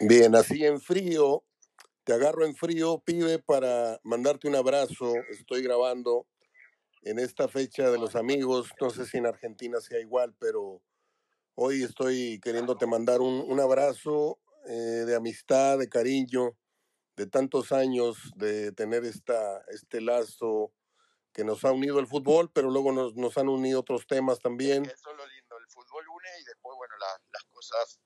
Bien, así en frío, te agarro en frío, pibe, para mandarte un abrazo. Estoy grabando en esta fecha de los amigos. No sé si en Argentina sea igual, pero hoy estoy queriéndote mandar un, un abrazo eh, de amistad, de cariño, de tantos años de tener esta, este lazo que nos ha unido el fútbol, pero luego nos, nos han unido otros temas también. Eso es lo lindo, el fútbol une y después, bueno, la, las cosas,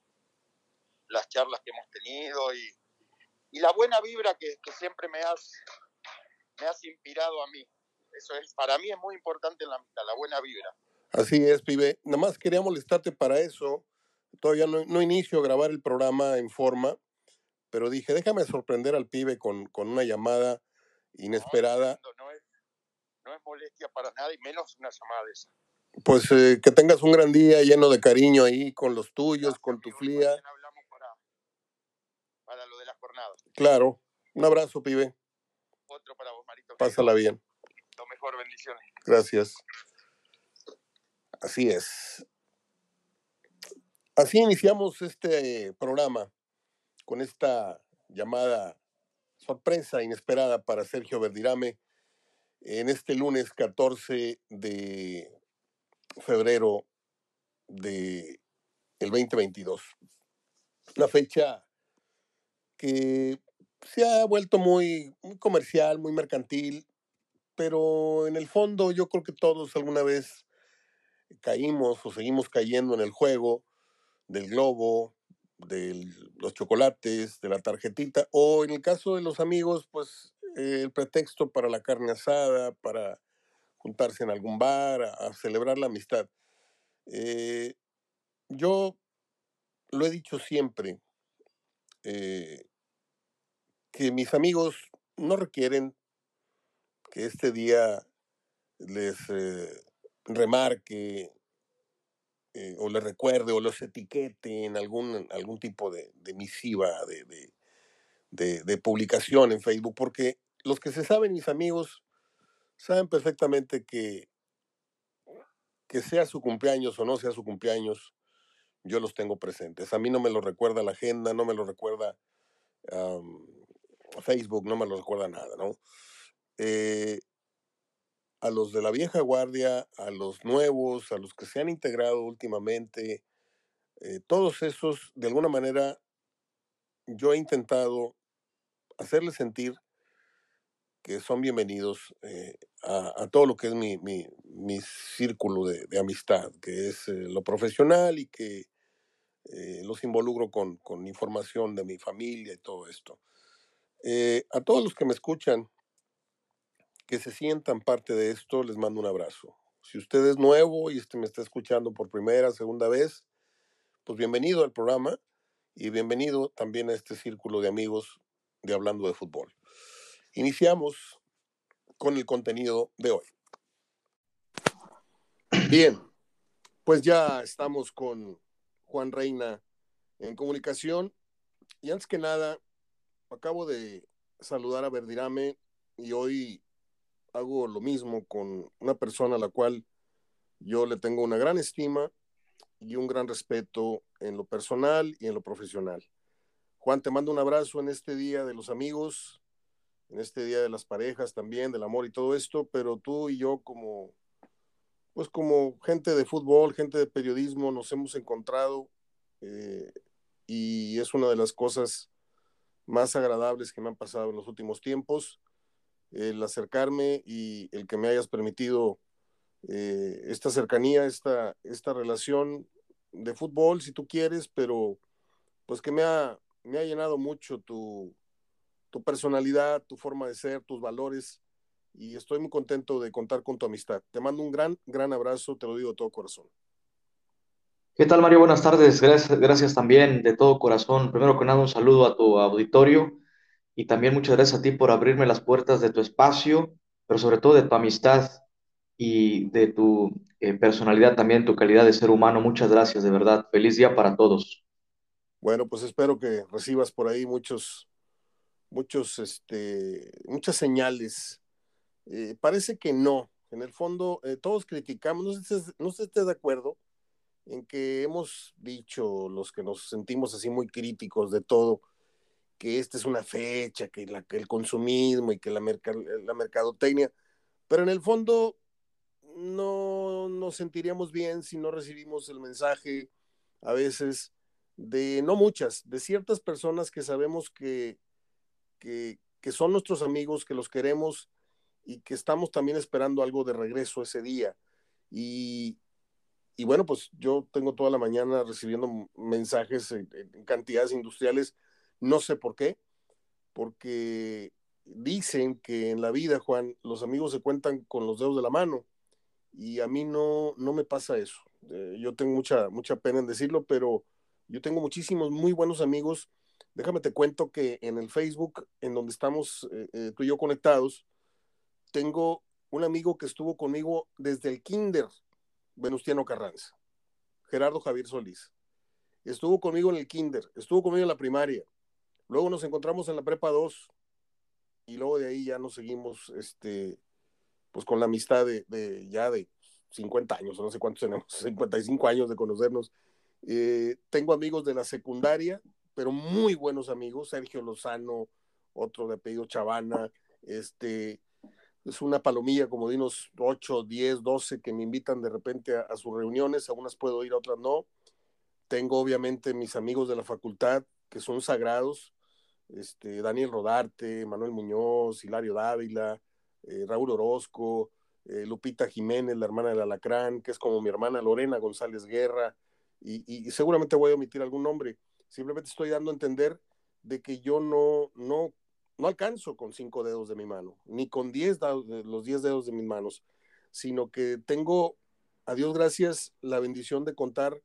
las charlas que hemos tenido y, y la buena vibra que, que, siempre me has, me has inspirado a mí. Eso es, para mí es muy importante en la amistad, la buena vibra. Así es, pibe. Nada más quería molestarte para eso. Todavía no, no inicio a grabar el programa en forma, pero dije, déjame sorprender al pibe con, con una llamada inesperada. No, no, es, no es molestia para nada y menos una llamada de esa. Pues eh, que tengas un gran día lleno de cariño ahí con los tuyos, Gracias, con tu flia. mañana hablamos para, para lo de la jornada. Claro. Un abrazo, pibe. Otro para vos, Marito. Pásala bien. Lo mejor, bendiciones. Gracias. Así es. Así iniciamos este programa con esta llamada sorpresa inesperada para Sergio Verdirame en este lunes 14 de febrero de el 2022. Una fecha que se ha vuelto muy, comercial, muy mercantil, pero en el fondo yo creo que todos alguna vez caímos o seguimos cayendo en el juego del globo, de los chocolates, de la tarjetita, o en el caso de los amigos, pues el pretexto para la carne asada, para juntarse en algún bar, a, a celebrar la amistad. Eh, yo lo he dicho siempre, eh, que mis amigos no requieren que este día les eh, remarque eh, o les recuerde o los etiquete en algún, algún tipo de, misiva, de, de, publicación en Facebook, porque los que se saben, mis amigos, saben perfectamente que, que sea su cumpleaños o no sea su cumpleaños, yo los tengo presentes. A mí no me lo recuerda la agenda, no me lo recuerda Facebook, no me lo recuerda nada, ¿no? Eh, a los de la vieja guardia, a los nuevos, a los que se han integrado últimamente, eh, todos esos, de alguna manera, yo he intentado hacerles sentir que son bienvenidos eh, a, todo lo que es mi, mi, círculo de, amistad, que es lo profesional y que los involucro con, con, información de mi familia y todo esto. Eh, a todos los que me escuchan, que se sientan parte de esto, les mando un abrazo. Si usted es nuevo y este me está escuchando por primera, segunda vez, pues bienvenido al programa y bienvenido también a este círculo de amigos de Hablando de Fútbol. Iniciamos con el contenido de hoy. Bien, pues ya estamos con Juan Reina en comunicación y antes que nada, acabo de saludar a Verdirame y hoy hago lo mismo con una persona a la cual yo le tengo una gran estima y un gran respeto en lo personal y en lo profesional. Juan, te mando un abrazo en este Día de los Amigos, en este Día de las Parejas también, del amor y todo esto, pero tú y yo como, pues como gente de fútbol, gente de periodismo, nos hemos encontrado eh, y es una de las cosas más agradables que me han pasado en los últimos tiempos el acercarme y el que me hayas permitido eh, esta cercanía, esta, esta relación de fútbol, si tú quieres, pero pues que me ha, me ha llenado mucho tu, tu personalidad, tu forma de ser, tus valores, y estoy muy contento de contar con tu amistad. Te mando un gran, gran abrazo, te lo digo de todo corazón. ¿Qué tal, Mario? Buenas tardes. Gracias, gracias también de todo corazón. Primero que nada, un saludo a tu auditorio y también muchas gracias a ti por abrirme las puertas de tu espacio, pero sobre todo de tu amistad y de tu eh, personalidad también, tu calidad de ser humano. Muchas gracias, de verdad. Feliz día para todos. Bueno, pues espero que recibas por ahí muchos, muchos, este, muchas señales. Eh, parece que no. En el fondo, eh, todos criticamos, no sé, no sé si estés de acuerdo, en que hemos dicho, los que nos sentimos así muy críticos de todo, que esta es una fecha, que, el consumismo y que la, la mercadotecnia, pero en el fondo no nos sentiríamos bien si no recibimos el mensaje a veces de, no muchas, de ciertas personas que sabemos que, que son nuestros amigos, que los queremos y que estamos también esperando algo de regreso ese día. Y, y bueno, pues yo tengo toda la mañana recibiendo mensajes en, cantidades industriales, no sé por qué, porque dicen que en la vida, Juan, los amigos se cuentan con los dedos de la mano y a mí no, no me pasa eso. Eh, yo tengo mucha, mucha pena en decirlo, pero yo tengo muchísimos muy buenos amigos. Déjame te cuento que en el Facebook, en donde estamos eh, eh, tú y yo conectados, tengo un amigo que estuvo conmigo desde el kinder, Venustiano Carranza, Gerardo Javier Solís. Estuvo conmigo en el kinder, estuvo conmigo en la primaria. Luego nos encontramos en la prepa 2 y luego de ahí ya nos seguimos este, pues con la amistad de, ya de 50 años, no sé cuántos tenemos, 55 años de conocernos. Eh, tengo amigos de la secundaria, pero muy buenos amigos, Sergio Lozano, otro de apellido Chavana, este, es una palomilla como de unos 8, 10, 12 que me invitan de repente a, sus reuniones, a unas puedo ir, a otras no. Tengo obviamente mis amigos de la facultad que son sagrados, este, Daniel Rodarte, Manuel Muñoz, Hilario Dávila, eh, Raúl Orozco, eh, Lupita Jiménez, la hermana del Alacrán, que es como mi hermana Lorena González Guerra, y, y, seguramente voy a omitir algún nombre. Simplemente estoy dando a entender de que yo no, no, no alcanzo con cinco dedos de mi mano, ni con diez los diez dedos de mis manos, sino que tengo, a Dios gracias, la bendición de contar,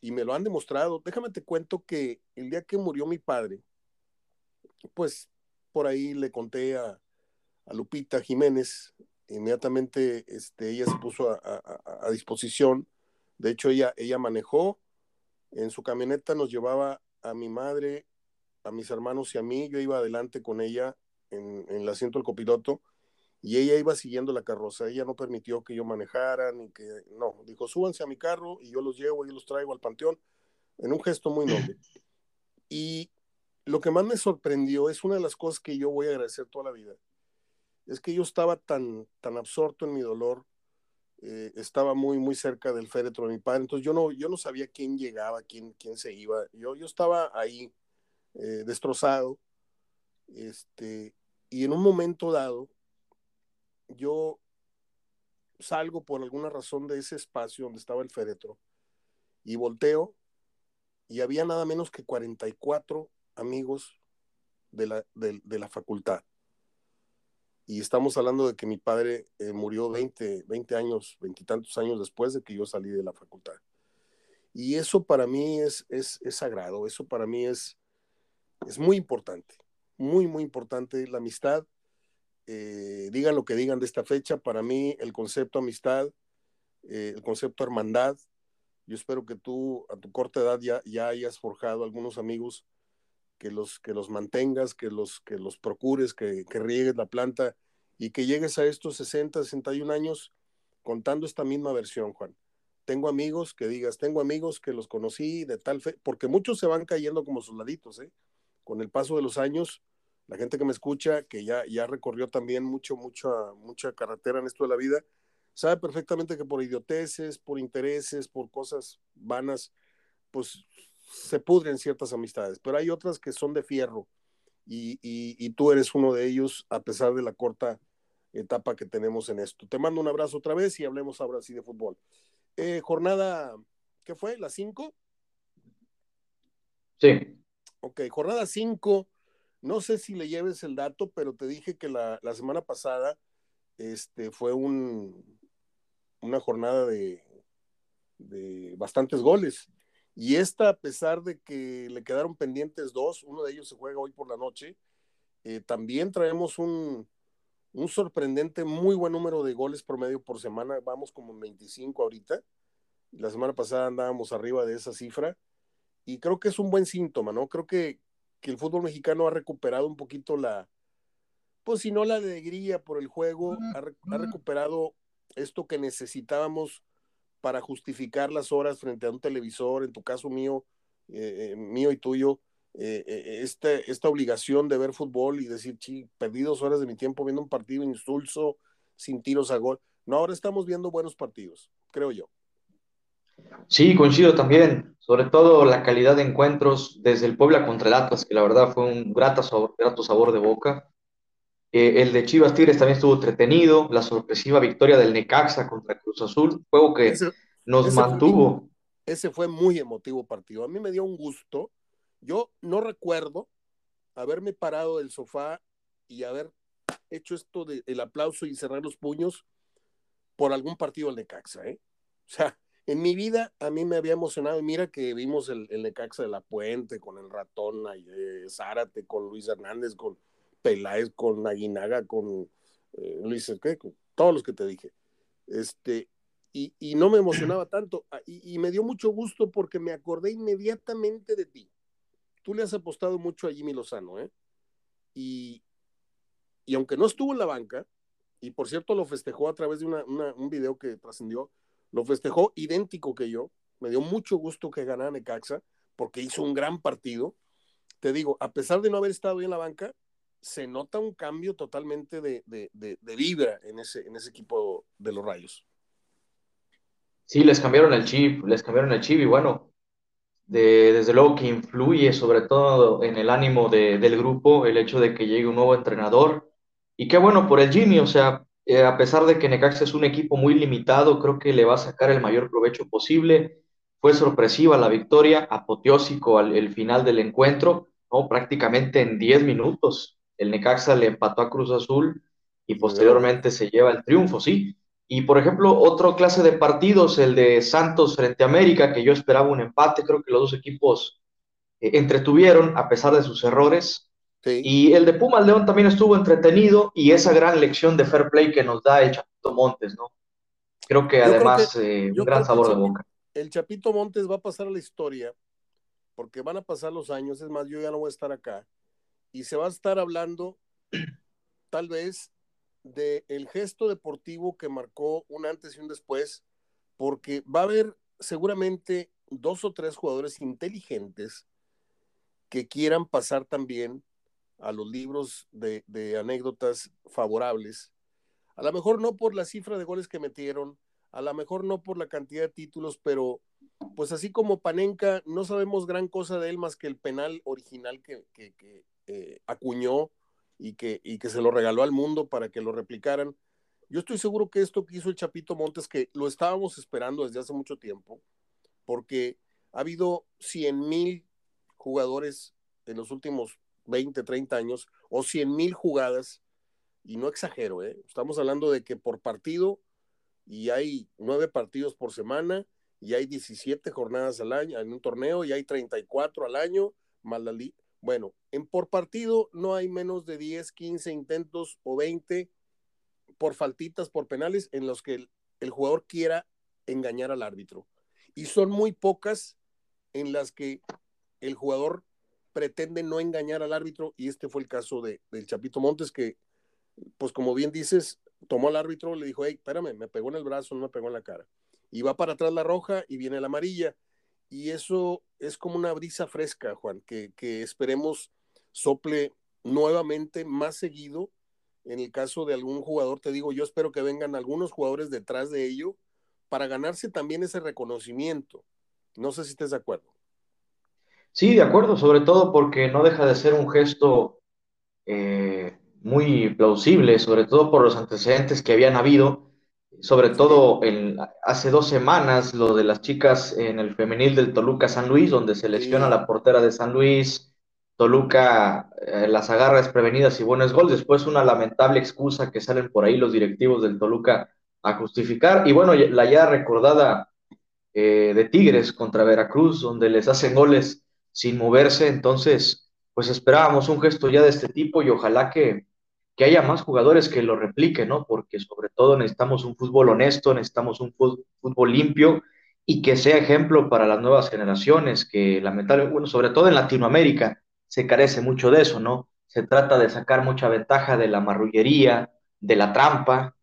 y me lo han demostrado. Déjame te cuento que el día que murió mi padre, pues por ahí le conté a, Lupita Jiménez, inmediatamente este, ella se puso a, a, a, disposición, de hecho ella, ella manejó, en su camioneta nos llevaba a mi madre, a mis hermanos y a mí, yo iba adelante con ella en, en el asiento del copiloto y ella iba siguiendo la carroza, ella no permitió que yo manejara, ni que, no, dijo, súbanse a mi carro y yo los llevo y los traigo al panteón, en un gesto muy noble. Y lo que más me sorprendió es una de las cosas que yo voy a agradecer toda la vida, es que yo estaba tan, tan absorto en mi dolor, eh, estaba muy, muy cerca del féretro de mi padre, entonces yo no, yo no sabía quién llegaba, quién, quién se iba, yo, yo estaba ahí eh, destrozado, este, y en un momento dado, yo salgo por alguna razón de ese espacio donde estaba el féretro y volteo y había nada menos que 44 amigos de la, de, la facultad y estamos hablando de que mi padre eh, murió 20, 20 años, veintitantos años después de que yo salí de la facultad. Y eso para mí es, es, es sagrado, eso para mí es, es muy importante, muy, muy importante. La amistad, eh, digan lo que digan de esta fecha, para mí el concepto amistad, eh, el concepto hermandad, yo espero que tú a tu corta edad ya, ya hayas forjado algunos amigos que los, que los mantengas, que los, que los procures, que, que riegues la planta y que llegues a estos 60, 61 años contando esta misma versión, Juan. Tengo amigos que digas, tengo amigos que los conocí de tal fe, porque muchos se van cayendo como soldaditos, ¿eh? Con el paso de los años, la gente que me escucha, que ya, ya recorrió también mucho, mucha, mucha carretera en esto de la vida, sabe perfectamente que por idioteces, por intereses, por cosas vanas, pues se pudren ciertas amistades, pero hay otras que son de fierro y, y, tú eres uno de ellos a pesar de la corta etapa que tenemos en esto. Te mando un abrazo otra vez y hablemos ahora sí de fútbol. Eh, jornada, ¿qué fue? ¿La 5? Sí. Ok, jornada 5. No sé si le lleves el dato, pero te dije que la, la semana pasada este, fue un, una jornada de, de bastantes goles. Y esta, a pesar de que le quedaron pendientes dos, uno de ellos se juega hoy por la noche, eh, también traemos un, un, sorprendente, muy buen número de goles promedio por semana. Vamos como en 25 ahorita. La semana pasada andábamos arriba de esa cifra. Y creo que es un buen síntoma, ¿no? Creo que, que el fútbol mexicano ha recuperado un poquito la, pues si no la alegría por el juego, ha, ha recuperado esto que necesitábamos para justificar las horas frente a un televisor, en tu caso mío, eh, eh, mío y tuyo, eh, este, esta obligación de ver fútbol y decir, sí, perdí dos horas de mi tiempo viendo un partido insulso, sin tiros a gol. No, ahora estamos viendo buenos partidos, creo yo. Sí, coincido también, sobre todo la calidad de encuentros desde el Puebla contra el Atlas, que la verdad fue un grato sabor, grato sabor de boca. Eh, el de Chivas Tigres también estuvo entretenido, la sorpresiva victoria del Necaxa contra Cruz Azul, juego que nos mantuvo. ese fue muy emotivo partido. A mí me dio un gusto. Yo no recuerdo haberme parado del sofá y haber hecho esto del aplauso y cerrar los puños por algún partido del Necaxa, ¿eh? O sea, en mi vida a mí me había emocionado, y mira que vimos el, el Necaxa de la Puente con el ratón, eh, Zárate, con Luis Hernández, con Peláez, con Aguinaga, con eh, Luis, ¿qué? Con todos los que te dije. Este, y, y no me emocionaba tanto, ah, y, y, me dio mucho gusto porque me acordé inmediatamente de ti. Tú le has apostado mucho a Jimmy Lozano, ¿eh? Y, y aunque no estuvo en la banca, y por cierto lo festejó a través de una, una, un video que trascendió, lo festejó idéntico que yo. Me dio mucho gusto que ganara Necaxa porque hizo un gran partido. Te digo, a pesar de no haber estado en la banca, se nota un cambio totalmente de, de, de, de, vibra en ese, en ese equipo de los Rayos. Sí, les cambiaron el chip, les cambiaron el chip y bueno, desde luego que influye sobre todo en el ánimo del grupo el hecho de que llegue un nuevo entrenador y qué bueno por el Jimmy, o sea, eh, a pesar de que Necaxa es un equipo muy limitado, creo que le va a sacar el mayor provecho posible. Fue sorpresiva la victoria, apoteósico al el final del encuentro, ¿no? prácticamente en 10 minutos. El Necaxa le empató a Cruz Azul y posteriormente se lleva el triunfo, sí. Y por ejemplo, otro clase de partidos, el de Santos frente a América, que yo esperaba un empate, creo que los dos equipos eh, entretuvieron a pesar de sus errores. Y el de Pumas León también estuvo entretenido y esa gran lección de fair play que nos da el Chapito Montes, ¿no? Creo que además eh, un gran sabor de boca. El Chapito Montes va a pasar a la historia porque van a pasar los años, es más, yo ya no voy a estar acá y se va a estar hablando tal vez de el gesto deportivo que marcó un antes y un después, porque va a haber seguramente dos o tres jugadores inteligentes que quieran pasar también a los libros de, anécdotas favorables. A lo mejor no por la cifra de goles que metieron, a lo mejor no por la cantidad de títulos, pero pues así como Panenka, no sabemos gran cosa de él más que el penal original que eh, acuñó y que, y que se lo regaló al mundo para que lo replicaran. Yo estoy seguro que esto que hizo el Chapito Montes, que lo estábamos esperando desde hace mucho tiempo, porque ha habido 100 mil jugadores en los últimos 20, 30 años o 100 mil jugadas, y no exagero, ¿eh? estamos hablando de que por partido, y hay nueve partidos por semana, y hay 17 jornadas al año en un torneo, y hay 34 al año, más Bueno, en por partido no hay menos de 10, 15 intentos o 20 por faltitas, por penales, en los que el jugador quiera engañar al árbitro. Y son muy pocas en las que el jugador pretende no engañar al árbitro y este fue el caso de, del Chapito Montes que, pues como bien dices, tomó al árbitro, le dijo, hey, espérame, me pegó en el brazo, no me pegó en la cara. Y va para atrás la roja y viene la amarilla. Y eso es como una brisa fresca, Juan, que, que esperemos sople nuevamente más seguido. En el caso de algún jugador, te digo, yo espero que vengan algunos jugadores detrás de ello para ganarse también ese reconocimiento. No sé si estés de acuerdo. Sí, de acuerdo, sobre todo porque no deja de ser un gesto eh, muy plausible, sobre todo por los antecedentes que habían habido, sobre todo en, hace dos semanas, lo de las chicas en el femenil del Toluca San Luis, donde se lesiona sí. la portera de San Luis, Toluca eh, las agarra desprevenidas y buenos goles, después una lamentable excusa que salen por ahí los directivos del Toluca a justificar, y bueno, la ya recordada eh, de Tigres contra Veracruz, donde les hacen goles sin moverse. Entonces, pues esperábamos un gesto ya de este tipo y ojalá que, que haya más jugadores que lo repliquen, ¿no? Porque sobre todo necesitamos un fútbol honesto, necesitamos un fútbol limpio y que sea ejemplo para las nuevas generaciones, que lamentablemente, bueno, sobre todo en Latinoamérica se carece mucho de eso, ¿no? Se trata de sacar mucha ventaja de la marrullería, de la trampa,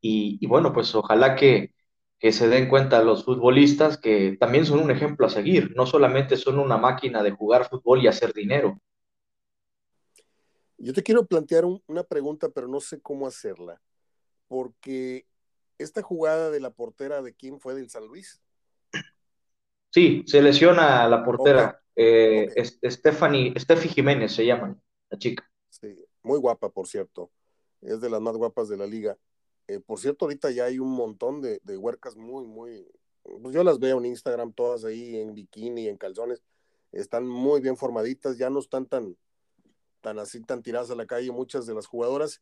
y, y bueno, pues ojalá que, que se den cuenta los futbolistas que también son un ejemplo a seguir, no solamente son una máquina de jugar fútbol y hacer dinero. Yo te quiero plantear una pregunta, pero no sé cómo hacerla, porque esta jugada de la portera de quién fue del San Luis. Sí, se lesiona la portera, eh, Stephanie, Steffi Jiménez se llama, la chica. Sí, muy guapa, por cierto, es de las más guapas de la liga. Eh, por cierto, ahorita ya hay un montón de, huercas muy, muy, pues yo las veo en Instagram todas ahí en bikini, en calzones, están muy bien formaditas, ya no están tan, tan así, tan tiradas a la calle muchas de las jugadoras,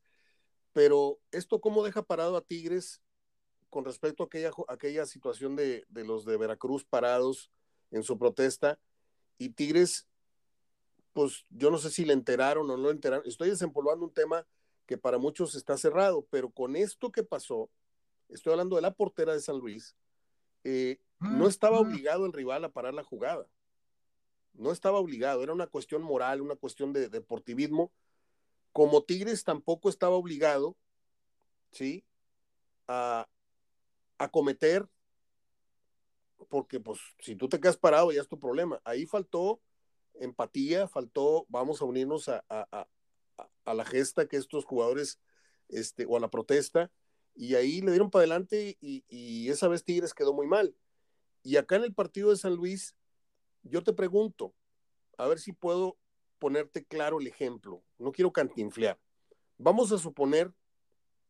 pero esto cómo deja parado a Tigres con respecto a aquella, aquella situación de, de los de Veracruz parados en su protesta y Tigres, pues yo no sé si le enteraron o no le enteraron, estoy desempolvando un tema que para muchos está cerrado, pero con esto que pasó, estoy hablando de la portera de San Luis, eh, no estaba obligado el rival a parar la jugada. No estaba obligado, era una cuestión moral, una cuestión de, deportivismo. Como Tigres tampoco estaba obligado, ¿sí? A, a cometer, porque pues si tú te quedas parado ya es tu problema. Ahí faltó empatía, faltó, vamos a unirnos a, a la gesta que estos jugadores, este, o a la protesta, y ahí le dieron para adelante y, esa vez Tigres quedó muy mal. Y acá en el partido de San Luis, yo te pregunto, a ver si puedo ponerte claro el ejemplo. No quiero cantinflear. Vamos a suponer,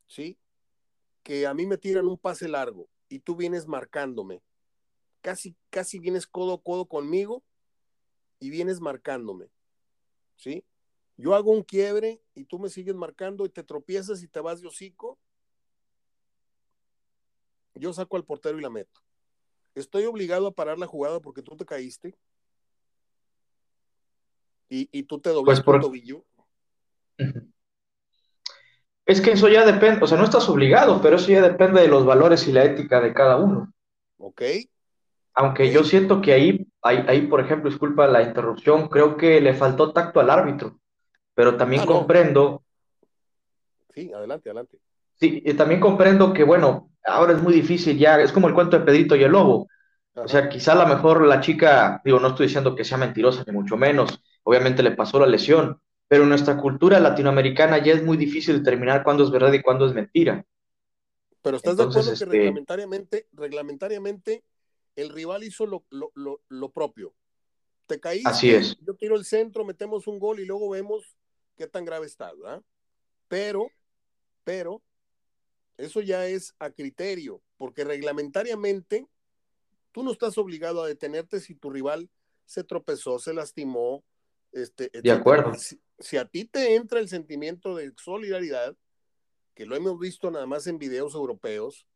¿sí? Que a mí me tiran un pase largo y tú vienes marcándome. Casi, casi vienes codo a codo conmigo y vienes marcándome. ¿Sí? Yo hago un quiebre y tú me sigues marcando y te tropiezas y te vas de hocico. Yo saco al portero y la meto. Estoy obligado a parar la jugada porque tú te caíste. Y, tú te doblas pues por... el tobillo. Es que eso ya depende, o sea, no estás obligado, pero eso ya depende de los valores y la ética de cada uno. Ok. Aunque yo siento que ahí, ahí, ahí, por ejemplo, disculpa la interrupción, creo que le faltó tacto al árbitro pero también ah, comprendo. Sí, adelante, adelante. Sí, y también comprendo que, bueno, ahora es muy difícil ya, es como el cuento de Pedrito y el Lobo. O sea, quizá a lo mejor la chica, digo, no estoy diciendo que sea mentirosa, ni mucho menos, obviamente le pasó la lesión, pero en nuestra cultura latinoamericana ya es muy difícil determinar cuándo es verdad y cuándo es mentira. Pero estás de acuerdo que este reglamentariamente, reglamentariamente el rival hizo lo, lo, lo propio. Te caíste, Así es. yo tiro el centro, metemos un gol y luego vemos qué tan grave está, ¿verdad? Pero, pero, eso ya es a criterio, porque reglamentariamente tú no estás obligado a detenerte si tu rival se tropezó, se lastimó. Este, De acuerdo. Si, a ti te entra el sentimiento de solidaridad, que lo hemos visto nada más en videos europeos,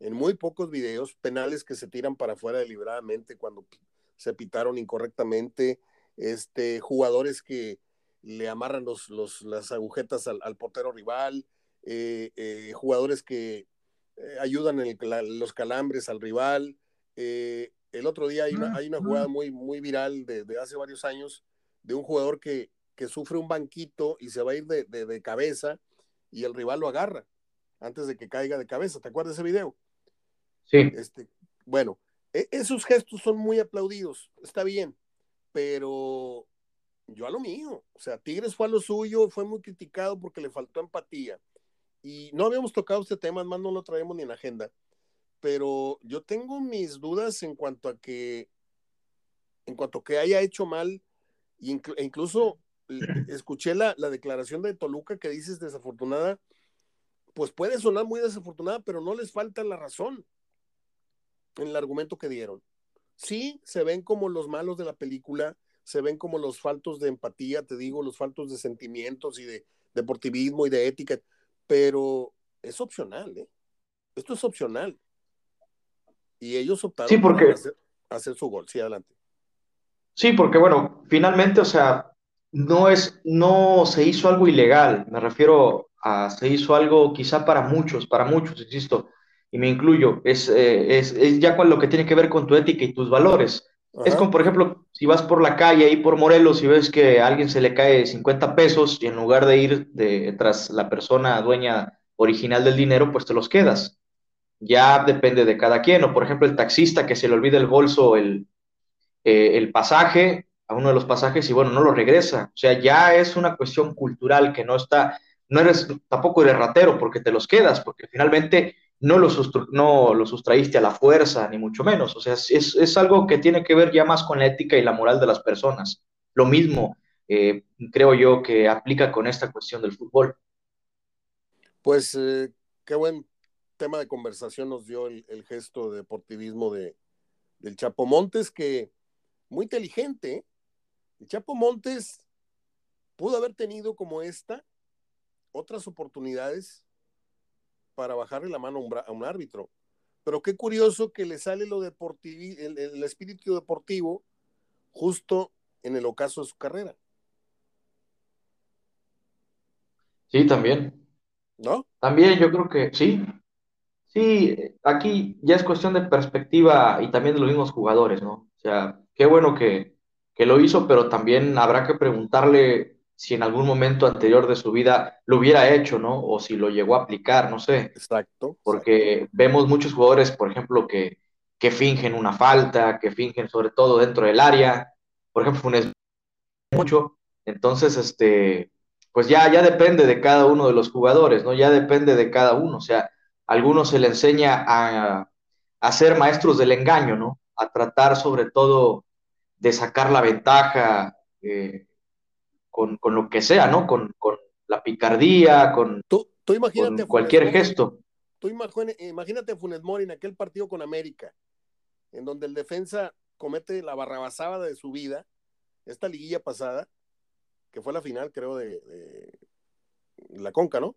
en muy pocos videos, penales que se tiran para afuera deliberadamente cuando se pitaron incorrectamente, este, jugadores que le amarran los, las agujetas al, portero rival, eh, eh, jugadores que eh, ayudan en los calambres al rival. el otro día hay una, hay una jugada muy, muy viral de, hace varios años de un jugador que, que, sufre un banquito y se va a ir de, de, cabeza y el rival lo agarra antes de que caiga de cabeza. ¿Te acuerdas de ese video? Sí. Este, bueno, e, esos gestos son muy aplaudidos, está bien, pero yo a lo mío. O sea, Tigres fue a lo suyo, fue muy criticado porque le faltó empatía. Y no habíamos tocado este tema, además no lo traemos ni en agenda. Pero yo tengo mis dudas en cuanto a que, en cuanto a que haya hecho mal, e incluso escuché la, la declaración de Toluca que dices desafortunada, pues puede sonar muy desafortunada, pero no les falta la razón en el argumento que dieron. Sí, se ven como los malos de la película, se ven como los faltos de empatía, te digo, los faltos de sentimientos y de deportivismo y de ética, pero es opcional, ¿eh? Esto es opcional. Y ellos optaron sí, porque... por hacer, hacer, su gol. Sí, adelante. Sí, porque bueno, finalmente, o sea, no es, no se hizo algo ilegal, me refiero a, se hizo algo quizá para muchos, para muchos, insisto, y me incluyo, es, eh, es, es ya con lo que tiene que ver con tu ética y tus valores. Es como, por ejemplo, si vas por la calle ahí por Morelos y ves que a alguien se le cae 50 pesos y en lugar de ir de, tras la persona dueña original del dinero, pues te los quedas. ya depende de cada quien, o por ejemplo el taxista que se le olvida el bolso, el, eh, el pasaje, a uno de los pasajes y bueno, no lo regresa. O sea, ya es una cuestión cultural que no está, no eres, tampoco eres ratero porque te los quedas, porque finalmente no los, no lo sustraíste a la fuerza, ni mucho menos. O sea, es, es, algo que tiene que ver ya más con la ética y la moral de las personas. Lo mismo, eh, creo yo, que aplica con esta cuestión del fútbol. Pues eh, qué buen tema de conversación nos dio el, gesto de deportivismo de, del Chapo Montes, que muy inteligente. El Chapo Montes pudo haber tenido como esta otras oportunidades para bajarle la mano a un, árbitro. Pero qué curioso que le sale lo deportivo, el, espíritu deportivo justo en el ocaso de su carrera. Sí, también. ¿No? También yo creo que sí. Sí, aquí ya es cuestión de perspectiva y también de los mismos jugadores, ¿no? O sea, qué bueno que, lo hizo, pero también habrá que preguntarle si en algún momento anterior de su vida lo hubiera hecho, ¿no? O si lo llegó a aplicar, no sé. Exacto. Porque vemos muchos jugadores, por ejemplo, que, que fingen una falta, que fingen sobre todo dentro del área. Por ejemplo, Funes mucho. Entonces, este, pues ya, ya depende de cada uno de los jugadores, ¿no? Ya depende de cada uno. O sea, a algunos se le enseña a, a ser maestros del engaño, ¿no? A tratar sobre todo de sacar la ventaja eh, con, lo que sea, ¿no? Con, la picardía, con, tú, tú imagínate cualquier gesto. Tú imagínate a Funes Mori en aquel partido con América, en donde el defensa comete la barrabasada de su vida, esta liguilla pasada, que fue la final, creo, de, la Conca, ¿no?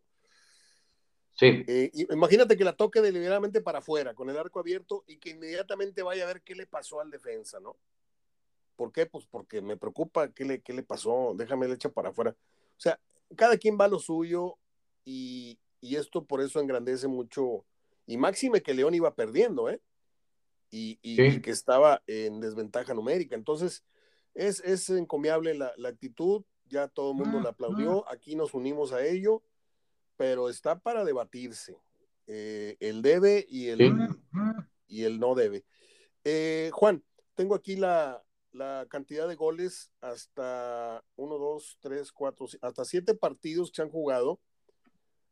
Sí. Eh, imagínate que la toque deliberadamente para afuera, con el arco abierto, y que inmediatamente vaya a ver qué le pasó al defensa, ¿no? ¿Por qué? Pues porque me preocupa qué le, qué le pasó, déjame le echa para afuera. O sea, cada quien va a lo suyo y, esto por eso engrandece mucho. Y máxime que León iba perdiendo, ¿eh? Y, que estaba en desventaja numérica. Entonces, es, es encomiable la, actitud, ya todo el mundo la aplaudió, aquí nos unimos a ello, pero está para debatirse. Eh, el debe y el, y el no debe. Eh, Juan, tengo aquí la, la cantidad de goles hasta 1, 2, 3, 4, hasta 7 partidos que se han jugado.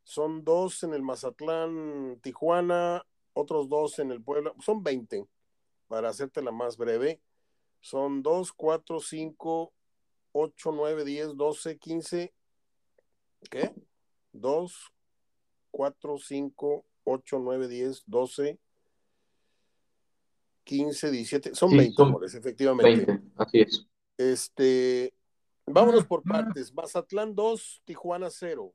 Son dos en el Mazatlán, Tijuana, otros dos en el Puebla. Son 20, para hacerte la más breve. Son 2, 4, 5, 8, 9, 10, 12, 15. ¿Qué? 2, 4, 5, 8, 9, 10, 12, 15, 17, son 20 goles, efectivamente. 20, así es. Este, vámonos por partes. Mazatlán 2, Tijuana 0.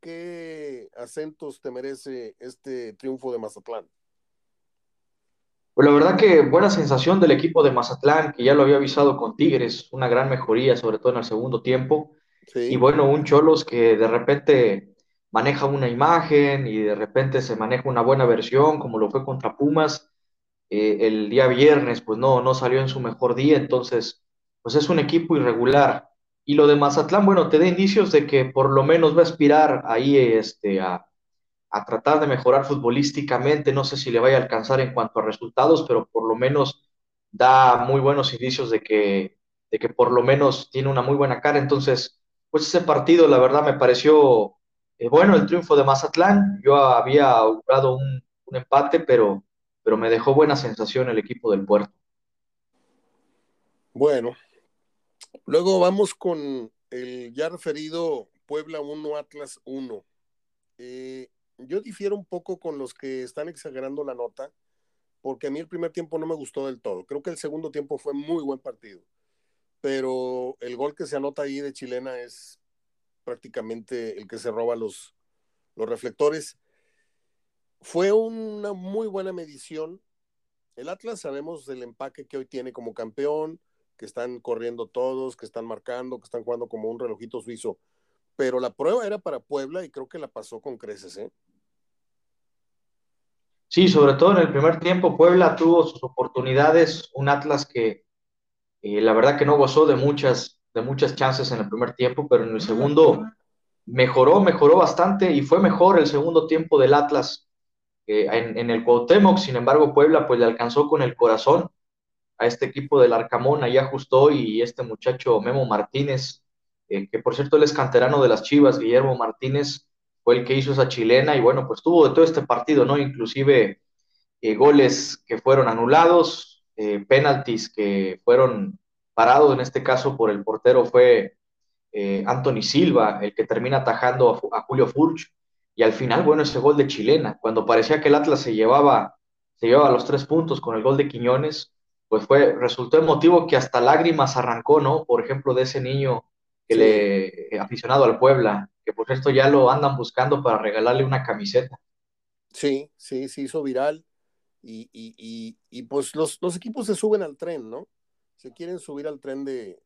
¿Qué acentos te merece este triunfo de Mazatlán? Pues la verdad que buena sensación del equipo de Mazatlán, que ya lo había avisado con Tigres, una gran mejoría, sobre todo en el segundo tiempo. Y bueno, un Cholos que de repente maneja una imagen y de repente se maneja una buena versión, como lo fue contra Pumas eh, el día viernes, pues no, no salió en su mejor día, entonces, pues es un equipo irregular. Y lo de Mazatlán, bueno, te da indicios de que por lo menos va a aspirar ahí este, a, a tratar de mejorar futbolísticamente, no sé si le vaya a alcanzar en cuanto a resultados, pero por lo menos da muy buenos indicios de que, de que por lo menos tiene una muy buena cara. Entonces, pues ese partido, la verdad, me pareció eh, bueno el triunfo de Mazatlán. Yo había augurado un, un empate, pero pero me dejó buena sensación el equipo del puerto. Bueno, luego vamos con el ya referido Puebla 1, Atlas 1. Eh, yo difiero un poco con los que están exagerando la nota, porque a mí el primer tiempo no me gustó del todo. Creo que el segundo tiempo fue muy buen partido, pero el gol que se anota ahí de chilena es prácticamente el que se roba los, los reflectores. Fue una muy buena medición. El Atlas sabemos del empaque que hoy tiene como campeón, que están corriendo todos, que están marcando, que están jugando como un relojito suizo. Pero la prueba era para Puebla y creo que la pasó con creces, ¿eh? Sí, sobre todo en el primer tiempo, Puebla tuvo sus oportunidades, un Atlas que eh, la verdad que no gozó de muchas, de muchas chances en el primer tiempo, pero en el segundo mejoró, mejoró bastante y fue mejor el segundo tiempo del Atlas en, el Cuauhtémoc, sin embargo Puebla pues le alcanzó con el corazón a este equipo del Arcamón, ahí ajustó y este muchacho Memo Martínez, eh, que por cierto él es canterano de las Chivas, Guillermo Martínez, fue el que hizo esa chilena y bueno, pues tuvo de todo este partido, ¿no? Inclusive eh, goles que fueron anulados, eh, penaltis que fueron parados, en este caso por el portero fue Anthony Silva, el que termina atajando a, Julio Furch, y al final, bueno, ese gol de chilena, cuando parecía que el Atlas se llevaba, se llevaba los tres puntos con el gol de Quiñones, pues fue, resultó emotivo que hasta lágrimas arrancó, ¿no? Por ejemplo, de ese niño que le eh, aficionado al Puebla, que por esto ya lo andan buscando para regalarle una camiseta. Sí, sí, se hizo viral. Y, y, y, pues los, los, equipos se suben al tren, ¿no? Se quieren subir al tren de,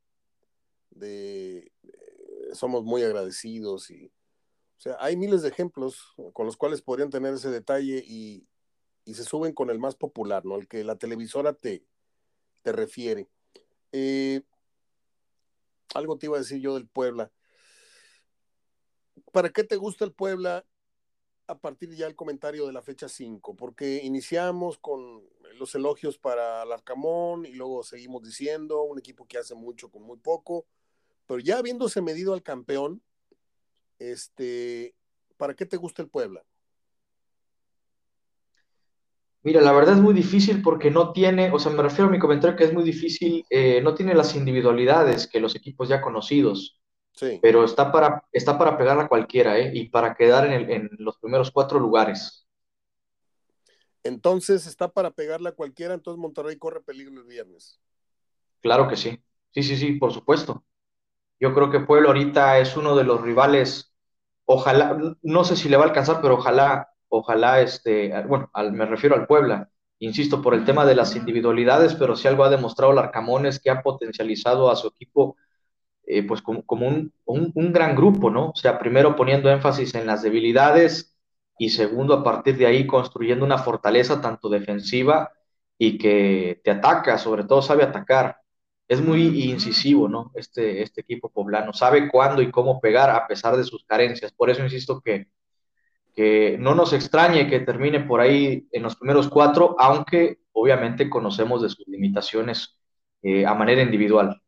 de, somos muy agradecidos y, o sea, hay miles de ejemplos con los cuales podrían tener ese detalle y, y se suben con el más popular, ¿no? El que la televisora te, te refiere. Eh, algo te iba a decir yo del Puebla. ¿Para qué te gusta el Puebla a partir ya del comentario de la fecha 5? Porque iniciamos con los elogios para Alarcamón y luego seguimos diciendo un equipo que hace mucho con muy poco, pero ya habiéndose medido al campeón, este, ¿para qué te gusta el Puebla? Mira, la verdad es muy difícil porque no tiene, o sea, me refiero a mi comentario que es muy difícil, eh, no tiene las individualidades que los equipos ya conocidos. Sí. Pero está para, está para pegar a cualquiera, ¿eh? Y para quedar en, en, los primeros cuatro lugares. Entonces está para pegarle a cualquiera, entonces Monterrey corre peligro el viernes. Claro que sí. Sí, sí, sí, por supuesto. Yo creo que Pueblo ahorita es uno de los rivales, ojalá, no sé si le va a alcanzar, pero ojalá ojalá, este, bueno, me refiero al Puebla, insisto, por el tema de las individualidades, pero si algo ha demostrado el es que ha potencializado a su equipo eh, pues como, un, un, gran grupo, ¿no? O sea, primero poniendo énfasis en las debilidades y segundo, a partir de ahí construyendo una fortaleza tanto defensiva y que te ataca, sobre todo sabe atacar. Es muy incisivo, ¿no? Este, este equipo poblano sabe cuándo y cómo pegar a pesar de sus carencias. Por eso insisto que que no nos extrañe que termine por ahí en los primeros cuatro, aunque obviamente conocemos de sus limitaciones eh, a manera individual.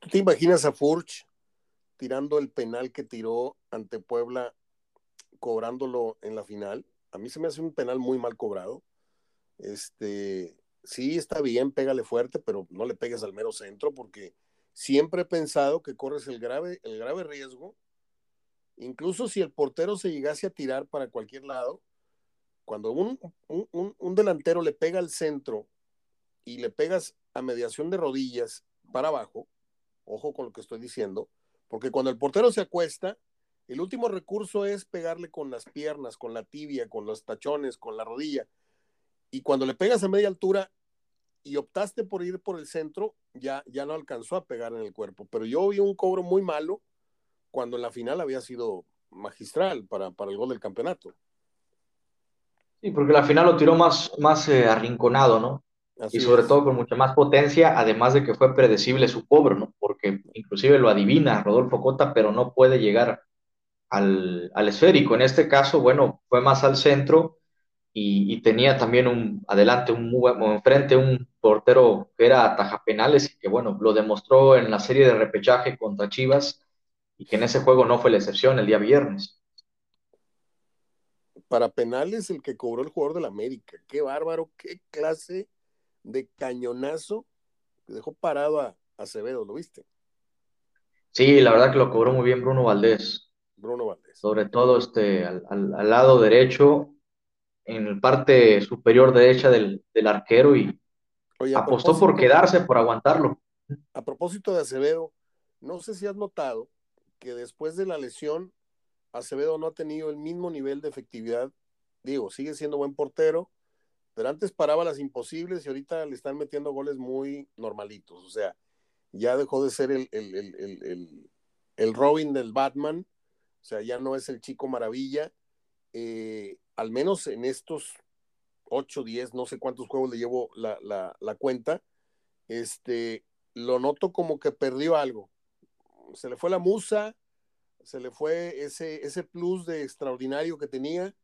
¿Tú te imaginas a Furch tirando el penal que tiró ante Puebla, cobrándolo en la final? A mí se me hace un penal muy mal cobrado. Este, sí, está bien, pégale fuerte, pero no le pegues al mero centro, porque siempre he pensado que corres el grave, el grave riesgo Incluso si el portero se llegase a tirar para cualquier lado, cuando un, un, delantero le pega al centro y le pegas a mediación de rodillas para abajo, ojo con lo que estoy diciendo, porque cuando el portero se acuesta, el último recurso es pegarle con las piernas, con la tibia, con los tachones, con la rodilla. Y cuando le pegas a media altura y optaste por ir por el centro, ya, ya no alcanzó a pegar en el cuerpo. Pero yo vi un cobro muy malo cuando en la final había sido magistral para, el gol del campeonato. Sí, porque la final lo tiró más, más eh, arrinconado, ¿no? y sobre todo con mucha más potencia, además de que fue predecible su cobro, ¿no? Porque inclusive lo adivina Rodolfo Cota, pero no puede llegar al, esférico. En este caso, bueno, fue más al centro y, tenía también un adelante, un enfrente un portero que era ataja penales y que, bueno, lo demostró en la serie de repechaje contra Chivas y que en ese juego no fue la excepción el día viernes. Para penales, el que cobró el jugador del América. Qué bárbaro, qué clase de cañonazo que dejó parado a Acevedo, ¿lo viste? Sí, la verdad que lo cobró muy bien Bruno Valdés. Bruno Valdés. Sobre todo este, al, lado derecho, en la parte superior derecha del, arquero y apostó por quedarse, por aguantarlo. A propósito de Acevedo, no sé si has notado que después de la lesión, Acevedo no ha tenido el mismo nivel de efectividad. Digo, sigue siendo buen portero, pero antes paraba las imposibles y ahorita le están metiendo goles muy normalitos. O sea, ya dejó de ser el, el, Robin del Batman, o sea, ya no es el chico maravilla. Eh, al menos en estos 8, 10, no sé cuántos juegos le llevo la, la, cuenta, este, lo noto como que perdió algo se le fue la musa, se le fue ese, ese plus de extraordinario que tenía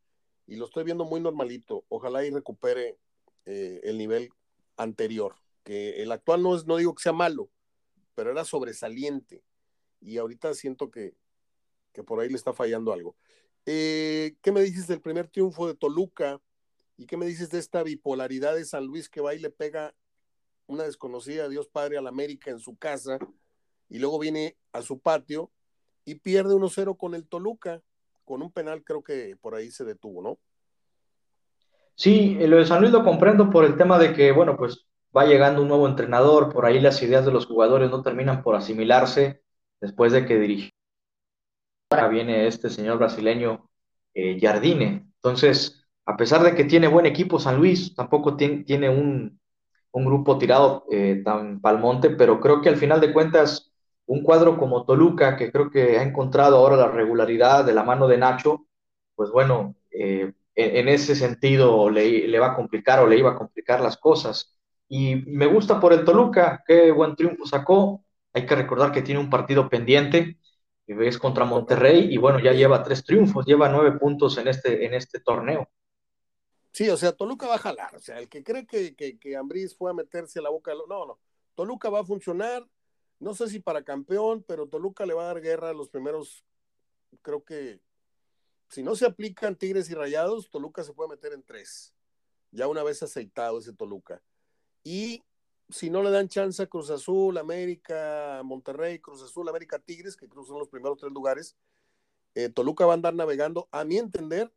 y lo estoy viendo muy normalito. Ojalá y recupere eh, el nivel anterior, que el actual no es, no digo que sea malo, pero era sobresaliente. Y ahorita siento que, que por ahí le está fallando algo. Eh, ¿Qué me dices del primer triunfo de Toluca? ¿Y qué me dices de esta bipolaridad de San Luis que va y le pega una desconocida Dios Padre al América en su casa y luego viene a su patio y pierde 1-0 con el Toluca? Con un penal creo que por ahí se detuvo, ¿no? Sí, lo de San Luis lo comprendo por el tema de que, bueno, pues va llegando un nuevo entrenador, por ahí las ideas de los jugadores no terminan por asimilarse después de que dirigió. Ahora viene este señor brasileño eh, Jardine. Entonces, a pesar de que tiene buen equipo San Luis, tampoco tiene, un, grupo tirado eh, tan palmonte, pero creo que al final de cuentas, un cuadro como Toluca, que creo que ha encontrado ahora la regularidad de la mano de Nacho, pues bueno, eh, en, ese sentido le, le, va a complicar o le iba a complicar las cosas. Y me gusta por el Toluca, qué buen triunfo sacó. Hay que recordar que tiene un partido pendiente, es contra Monterrey, y bueno, ya lleva tres triunfos, lleva nueve puntos en este, en este torneo. Sí, o sea, Toluca va a jalar. O sea, el que cree que, que, que Ambriz fue a meterse a la boca, no, no. Toluca va a funcionar, no sé si para campeón, pero Toluca le va a dar guerra a los primeros, creo que si no se aplican Tigres y Rayados, Toluca se puede meter en tres. Ya una vez aceitado ese Toluca. Y si no le dan chance a Cruz Azul, América, Monterrey, Cruz Azul, América, Tigres, que cruzan los primeros tres lugares, eh, Toluca va a andar navegando, a mi entender,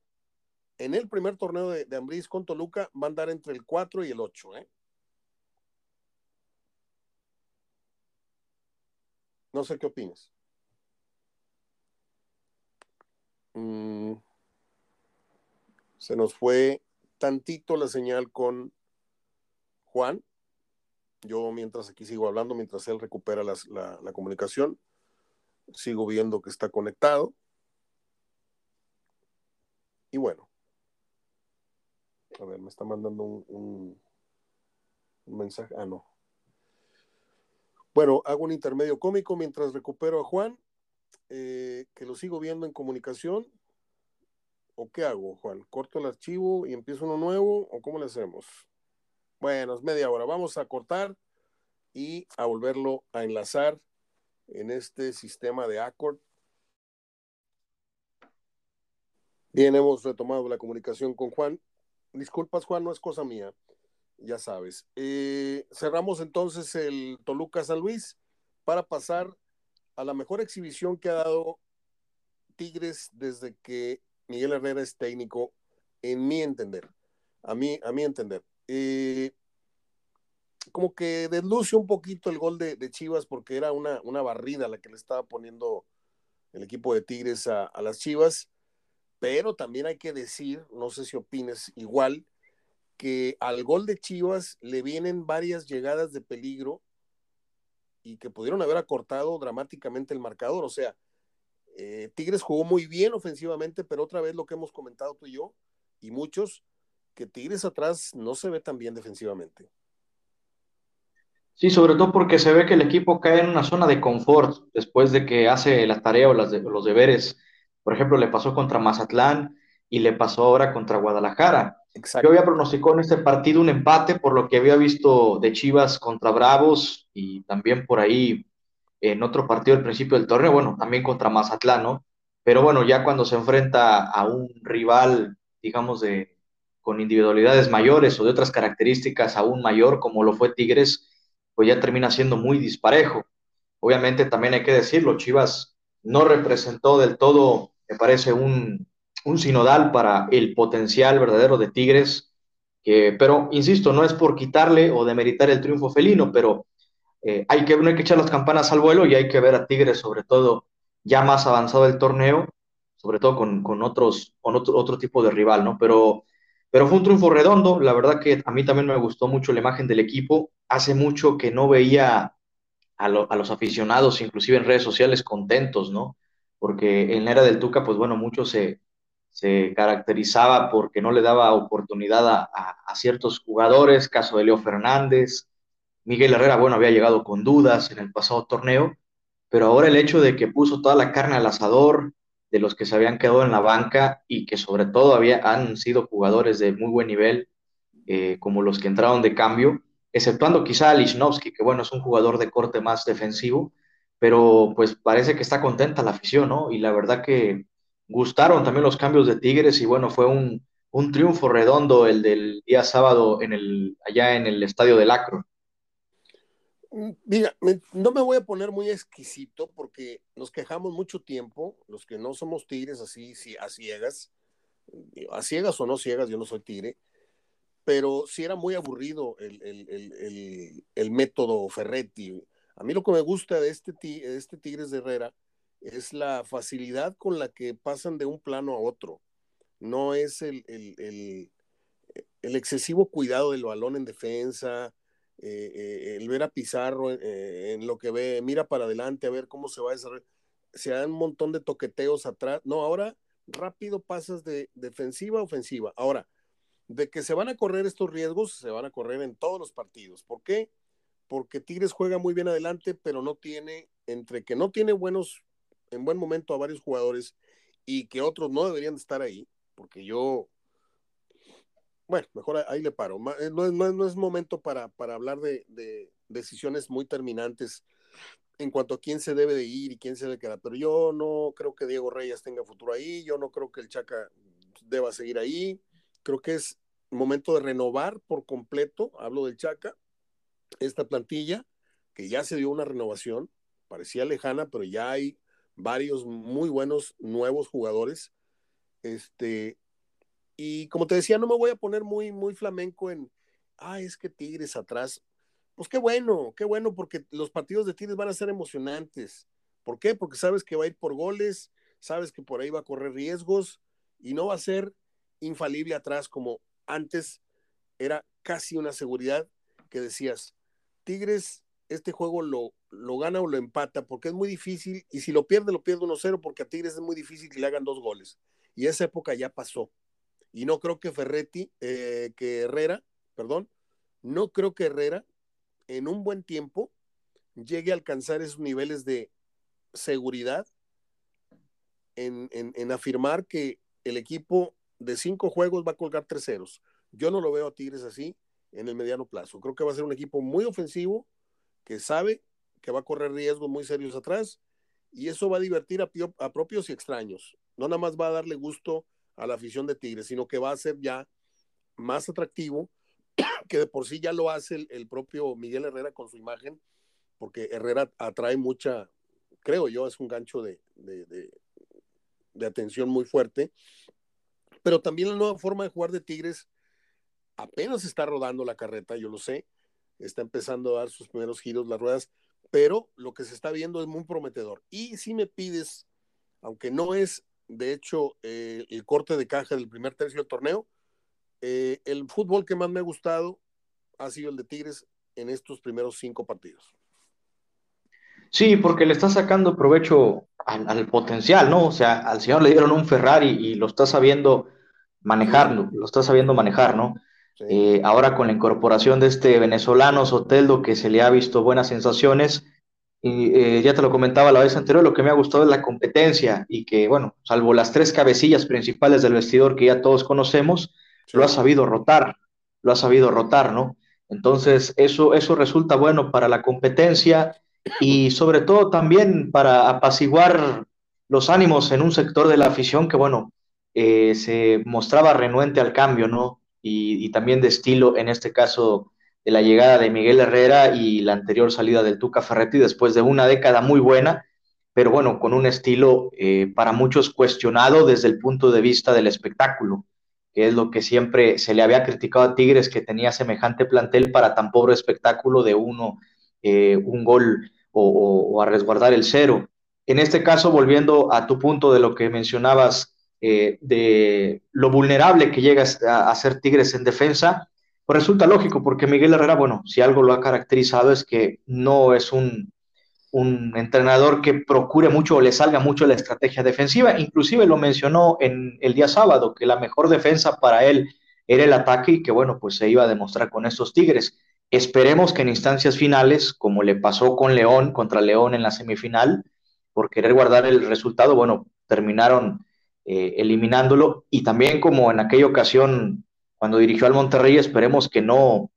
en el primer torneo de, de con Toluca, va a andar entre el 4 y el 8. ¿eh? No sé qué opinas. Mm. se nos fue tantito la señal con Juan. Yo mientras aquí sigo hablando, mientras él recupera la, comunicación, sigo viendo que está conectado. Y bueno, a ver, me está mandando un, un, mensaje. Ah, no. Bueno, hago un intermedio cómico mientras recupero a Juan, eh, que lo sigo viendo en comunicación. ¿O qué hago, Juan? ¿Corto el archivo y empiezo uno nuevo? ¿O cómo le hacemos? Bueno, es media hora. Vamos a cortar y a volverlo a enlazar en este sistema de Accord. Bien, hemos retomado la comunicación con Juan. Disculpas, Juan, no es cosa mía, ya sabes. Eh, cerramos entonces el Toluca San Luis para pasar a la mejor exhibición que ha dado Tigres desde que Miguel Herrera es técnico, en mi entender. A mí, a mi entender. Eh, como que desluce un poquito el gol de, Chivas porque era una, una, barrida la que le estaba poniendo el equipo de Tigres a, las Chivas, pero también hay que decir, no sé si opines igual, que al gol de Chivas le vienen varias llegadas de peligro y que pudieron haber acortado dramáticamente el marcador. O sea, eh, Tigres jugó muy bien ofensivamente, pero otra vez lo que hemos comentado tú y yo y muchos, que Tigres atrás no se ve tan bien defensivamente. Sí, sobre todo porque se ve que el equipo cae en una zona de confort después de que hace la tarea o las los deberes. Por ejemplo, le pasó contra Mazatlán y le pasó ahora contra Guadalajara. Yo había pronosticado en este partido un empate por lo que había visto de Chivas contra Bravos y también por ahí en otro partido al principio del torneo, bueno, también contra Mazatlán, ¿no? Pero bueno, ya cuando se enfrenta a un rival, digamos, de, con individualidades mayores o de otras características aún mayor, como lo fue Tigres, pues ya termina siendo muy disparejo. Obviamente también hay que decirlo, Chivas no representó del todo, me parece, un, un sinodal para el potencial verdadero de Tigres, que, pero insisto, no es por quitarle o demeritar el triunfo felino, pero eh, hay, que, no hay que echar las campanas al vuelo y hay que ver a Tigres sobre todo ya más avanzado el torneo, sobre todo con, con otros, con otro, otro tipo de rival, ¿no? Pero, pero fue un triunfo redondo, la verdad que a mí también me gustó mucho la imagen del equipo, hace mucho que no veía a, a los aficionados, inclusive en redes sociales, contentos, ¿no? Porque en la era del Tuca, pues bueno, mucho se, se caracterizaba porque no le daba oportunidad a, a, ciertos jugadores, caso de Leo Fernández, Miguel Herrera, bueno, había llegado con dudas en el pasado torneo, pero ahora el hecho de que puso toda la carne al asador, de los que se habían quedado en la banca y que sobre todo había, han sido jugadores de muy buen nivel, eh, como los que entraron de cambio, exceptuando quizá a Lichnowsky, que bueno, es un jugador de corte más defensivo, pero pues parece que está contenta la afición, ¿no? Y la verdad que gustaron también los cambios de Tigres y bueno, fue un, un triunfo redondo el del día sábado en el, allá en el estadio del Acro. Mira, no me voy a poner muy exquisito porque nos quejamos mucho tiempo, los que no somos tigres así, a ciegas, a ciegas o no ciegas, yo no soy tigre, pero sí era muy aburrido el, método Ferretti. A mí lo que me gusta de este, de este Tigres de Herrera es la facilidad con la que pasan de un plano a otro. No es el, el excesivo cuidado del balón en defensa, eh, eh, el ver a Pizarro eh, en lo que ve, mira para adelante a ver cómo se va a desarrollar. Se dan un montón de toqueteos atrás. No, ahora rápido pasas de defensiva a ofensiva. Ahora, de que se van a correr estos riesgos, se van a correr en todos los partidos. ¿Por qué? Porque Tigres juega muy bien adelante, pero no tiene, entre que no tiene buenos, en buen momento a varios jugadores y que otros no deberían estar ahí, porque yo bueno, mejor ahí le paro. Eh, no, no, es momento para, para hablar de, decisiones muy terminantes en cuanto a quién se debe de ir y quién se debe quedar. Pero yo no creo que Diego Reyes tenga futuro ahí, yo no creo que el Chaca deba seguir ahí. Creo que es momento de renovar por completo, hablo del Chaca, esta plantilla, que ya se dio una renovación, parecía lejana, pero ya hay varios muy buenos nuevos jugadores. Este, y como te decía, no me voy a poner muy, muy flamenco en, ah, es que Tigres atrás. Pues qué bueno, qué bueno, porque los partidos de Tigres van a ser emocionantes. ¿Por qué? Porque sabes que va a ir por goles, sabes que por ahí va a correr riesgos y no va a ser infalible atrás como antes era casi una seguridad que decías, Tigres, este juego lo, lo gana o lo empata porque es muy difícil y si lo pierde, lo pierde 1-0 porque a Tigres es muy difícil que le hagan dos goles. Y esa época ya pasó. Y no creo que Ferretti, eh, que Herrera, perdón, no creo que Herrera en un buen tiempo llegue a alcanzar esos niveles de seguridad en, en, afirmar que el equipo de cinco juegos va a colgar tres ceros. Yo no lo veo a Tigres así en el mediano plazo. Creo que va a ser un equipo muy ofensivo, que sabe que va a correr riesgos muy serios atrás, y eso va a divertir a, a propios y extraños. No nada más va a darle gusto a la afición de Tigres, sino que va a ser ya más atractivo, que de por sí ya lo hace el, propio Miguel Herrera con su imagen, porque Herrera atrae mucha, creo yo, es un gancho de, de, atención muy fuerte, pero también la nueva forma de jugar de Tigres apenas está rodando la carreta, yo lo sé, está empezando a dar sus primeros giros las ruedas, pero lo que se está viendo es muy prometedor. Y si me pides, aunque no es de hecho, eh, el corte de caja del primer tercio del torneo. Eh, el fútbol que más me ha gustado ha sido el de Tigres en estos primeros cinco partidos. Sí, porque le está sacando provecho al, potencial, ¿no? O sea, al señor le dieron un Ferrari y lo está sabiendo manejar, lo está sabiendo manejar, ¿no? Eh, ahora con la incorporación de este venezolano Soteldo, que se le ha visto buenas sensaciones, y eh, ya te lo comentaba la vez anterior, lo que me ha gustado es la competencia y que, bueno, salvo las tres cabecillas principales del vestidor que ya todos conocemos, lo ha sabido rotar, lo ha sabido rotar, ¿no? Entonces, eso, eso resulta bueno para la competencia y sobre todo también para apaciguar los ánimos en un sector de la afición que, bueno, eh, se mostraba renuente al cambio, ¿no? Y, y también de estilo, en este caso, de la llegada de Miguel Herrera y la anterior salida del Tuca Ferretti después de una década muy buena, pero bueno, con un estilo eh, para muchos cuestionado desde el punto de vista del espectáculo, que es lo que siempre se le había criticado a Tigres, que tenía semejante plantel para tan pobre espectáculo de uno, eh, un gol o, a resguardar el cero. En este caso, volviendo a tu punto de lo que mencionabas, eh, de lo vulnerable que llega a ser Tigres en defensa, pues resulta lógico, porque Miguel Herrera, bueno, si algo lo ha caracterizado es que no es un, entrenador que procure mucho o le salga mucho la estrategia defensiva. Inclusive lo mencionó en el día sábado, que la mejor defensa para él era el ataque y que, bueno, pues se iba a demostrar con estos Tigres. Esperemos que en instancias finales, como le pasó con León, contra León en la semifinal, por querer guardar el resultado, bueno, terminaron eh, eliminándolo. Y también como en aquella ocasión, cuando dirigió al Monterrey, esperemos que no,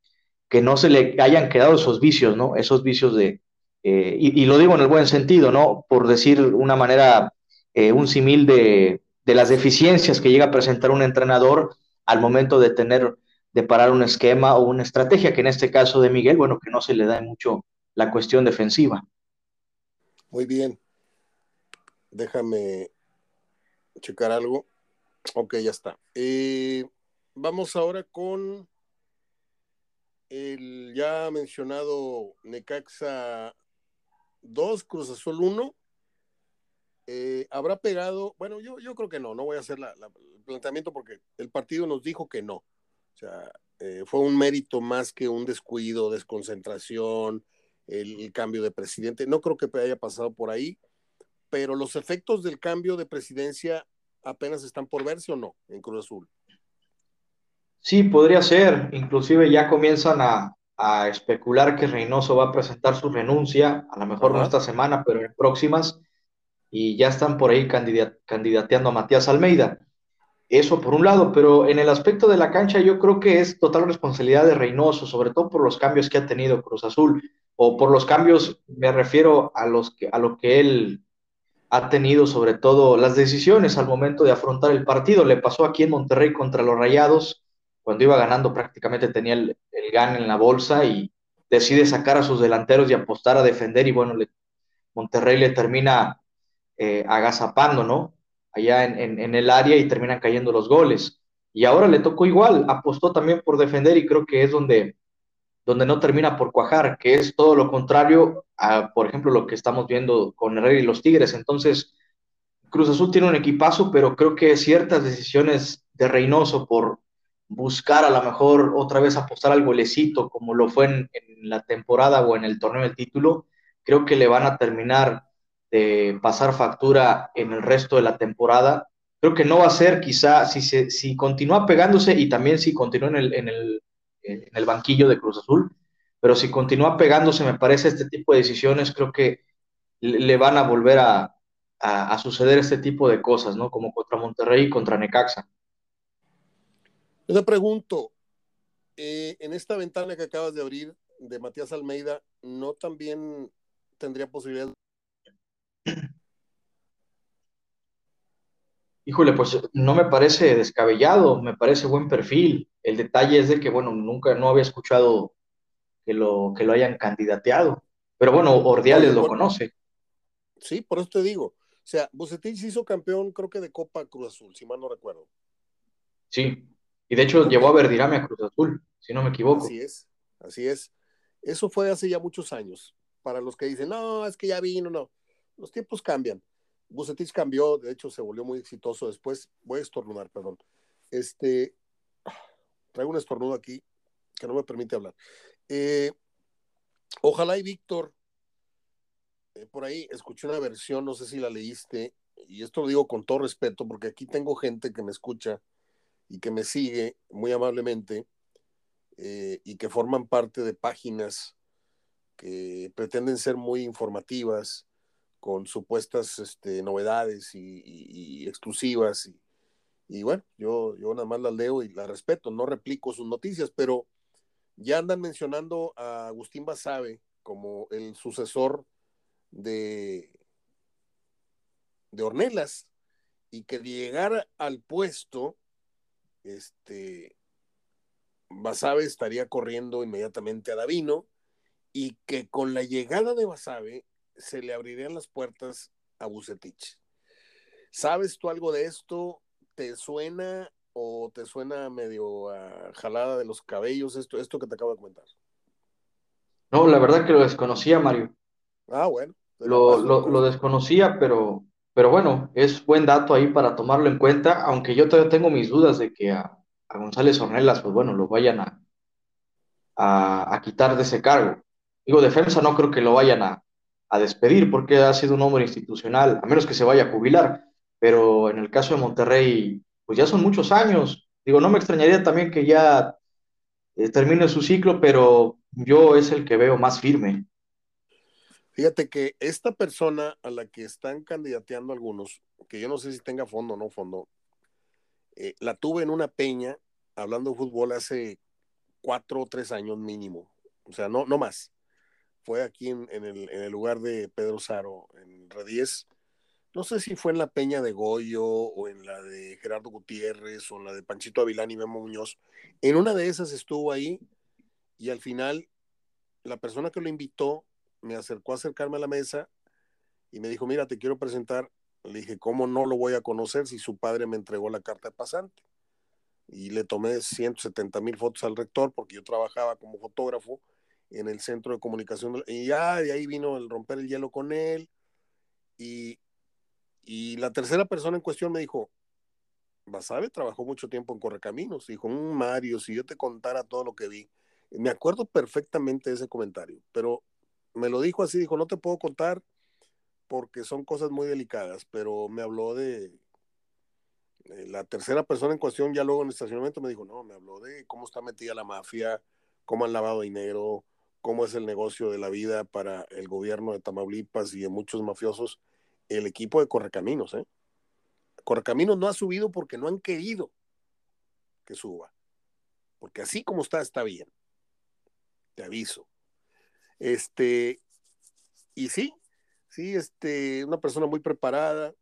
que no se le hayan quedado esos vicios, ¿no? Esos vicios de, eh, y, lo digo en el buen sentido, ¿no? Por decir una manera, eh, un simil de, de las deficiencias que llega a presentar un entrenador al momento de tener, de parar un esquema o una estrategia, que en este caso de Miguel, bueno, que no se le da mucho la cuestión defensiva. Muy bien. Déjame checar algo. Ok, ya está. Eh, vamos ahora con el ya mencionado Necaxa 2, Cruz Azul 1. Eh, ¿Habrá pegado? Bueno, yo, yo creo que no, no voy a hacer el planteamiento porque el partido nos dijo que no. O sea, eh, fue un mérito más que un descuido, desconcentración, el, cambio de presidente. No creo que haya pasado por ahí, pero los efectos del cambio de presidencia apenas están por verse o no en Cruz Azul. Sí, podría ser. Inclusive ya comienzan a, especular que Reynoso va a presentar su renuncia, a lo mejor no esta semana, pero en próximas y ya están por ahí candidateando a Matías Almeida. Eso por un lado, pero en el aspecto de la cancha yo creo que es total responsabilidad de Reynoso, sobre todo por los cambios que ha tenido Cruz Azul, o por los cambios, me refiero a, los que, a lo que él ha tenido, sobre todo las decisiones al momento de afrontar el partido. Le pasó aquí en Monterrey contra los Rayados, cuando iba ganando prácticamente tenía el, el GAN en la bolsa y decide sacar a sus delanteros y apostar a defender y bueno, Monterrey le termina eh, agazapando, ¿no? Allá en, el área y terminan cayendo los goles. Y ahora le tocó igual, apostó también por defender y creo que es donde, donde no termina por cuajar, que es todo lo contrario a, por ejemplo, lo que estamos viendo con Herrera y los Tigres. Entonces, Cruz Azul tiene un equipazo, pero creo que ciertas decisiones de Reynoso por buscar a lo mejor otra vez apostar al golecito, como lo fue en, la temporada o en el torneo del título, creo que le van a terminar de pasar factura en el resto de la temporada. Creo que no va a ser quizá si, se, si continúa pegándose y también si continúa en el, en, el, en el banquillo de Cruz Azul, pero si continúa pegándose, me parece, este tipo de decisiones, creo que le van a volver a, a, suceder este tipo de cosas, ¿no? Como contra Monterrey y contra Necaxa. Yo te pregunto, eh, en esta ventana que acabas de abrir de Matías Almeida, ¿no también tendría posibilidad Híjole, pues no me parece descabellado, me parece buen perfil. El detalle es de que, bueno, nunca no había escuchado que lo, que lo hayan candidateado. Pero bueno, Ordiales lo conoce. Sí, por eso te digo. O sea, Bucetich hizo campeón, creo que de Copa Cruz Azul, si mal no recuerdo. Sí, y de hecho llevó a Verdirame a Cruz Azul, si no me equivoco. Así es, así es. Eso fue hace ya muchos años. Para los que dicen, no, es que ya vino, no los tiempos cambian. Bucetich cambió, de hecho se volvió muy exitoso después. Voy a estornudar, perdón. Este, traigo un estornudo aquí que no me permite hablar. Eh, ojalá y Víctor, eh, por ahí escuché una versión, no sé si la leíste, y esto lo digo con todo respeto, porque aquí tengo gente que me escucha y que me sigue muy amablemente eh, y que forman parte de páginas que pretenden ser muy informativas con supuestas este, novedades y, exclusivas. Y, bueno, yo, yo nada más las leo y las respeto, no replico sus noticias, pero ya andan mencionando a Agustín Basabe como el sucesor de, de Ornelas y que llegar al puesto, este, Basabe estaría corriendo inmediatamente a Davino y que con la llegada de Basabe se le abrirían las puertas a Bucetich. ¿Sabes tú algo de esto? ¿Te suena o te suena medio a jalada de los cabellos esto, esto que te acabo de comentar? No, la verdad que lo desconocía, Mario. Ah, bueno. Lo, lo, desconocía, pero, pero bueno, es buen dato ahí para tomarlo en cuenta, aunque yo todavía tengo mis dudas de que a, González Ornelas, pues bueno, lo vayan a, a, a, quitar de ese cargo. Digo, defensa no creo que lo vayan a, a despedir porque ha sido un hombre institucional, a menos que se vaya a jubilar. Pero en el caso de Monterrey, pues ya son muchos años. Digo, no me extrañaría también que ya eh, termine su ciclo, pero yo es el que veo más firme. Fíjate que esta persona a la que están candidateando algunos, que yo no sé si tenga fondo o no fondo, eh, la tuve en una peña hablando de fútbol hace cuatro o tres años mínimo. O sea, no, no más. Fue aquí en, el, lugar de Pedro Saro, en Redies. No sé si fue en la peña de Goyo o en la de Gerardo Gutiérrez o en la de Panchito Avilán y Memo Muñoz. En una de esas estuvo ahí y al final la persona que lo invitó me acercó a acercarme a la mesa y me dijo, mira, te quiero presentar. Le dije, ¿cómo no lo voy a conocer si su padre me entregó la carta de pasante? Y le tomé 170 mil fotos al rector porque yo trabajaba como fotógrafo en el centro de comunicación. Y ya de ahí vino el romper el hielo con él. Y, y la tercera persona en cuestión me dijo, Basabe trabajó mucho tiempo en Correcaminos. Dijo, mm, Mario, si yo te contara todo lo que vi. Me acuerdo perfectamente de ese comentario, pero me lo dijo así, dijo, no te puedo contar porque son cosas muy delicadas, pero me habló de, la tercera persona en cuestión, ya luego en el estacionamiento me dijo, no, me habló de cómo está metida la mafia, cómo han lavado dinero, cómo es el negocio de la vida para el gobierno de Tamaulipas y de muchos mafiosos, el equipo de Correcaminos, ¿eh? Correcaminos no ha subido porque no han querido que suba, porque así como está, está bien, te aviso. Este, y sí, sí, este, una persona muy preparada.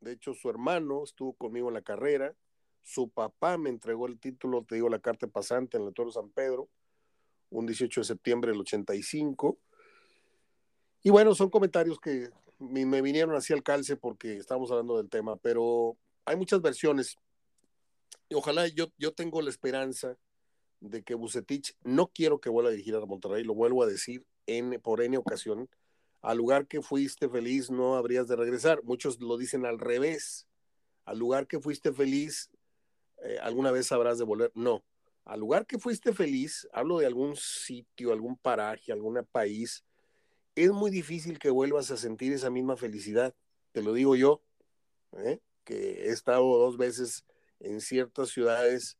De hecho, su hermano estuvo conmigo en la carrera. Su papá me entregó el título, te digo, la carta pasante en el Toro San Pedro, un 18 de septiembre del 85. Y bueno, son comentarios que me vinieron así al calce porque estamos hablando del tema, pero hay muchas versiones. Y ojalá yo, yo tengo la esperanza de que Bucetich no quiero que vuelva a dirigir a Monterrey, lo vuelvo a decir en, por N ocasión, al lugar que fuiste feliz no habrías de regresar. Muchos lo dicen al revés, al lugar que fuiste feliz eh, alguna vez habrás de volver. No, al lugar que fuiste feliz, hablo de algún sitio, algún paraje, algún país, es muy difícil que vuelvas a sentir esa misma felicidad. Te lo digo yo, ¿eh? que he estado dos veces en ciertas ciudades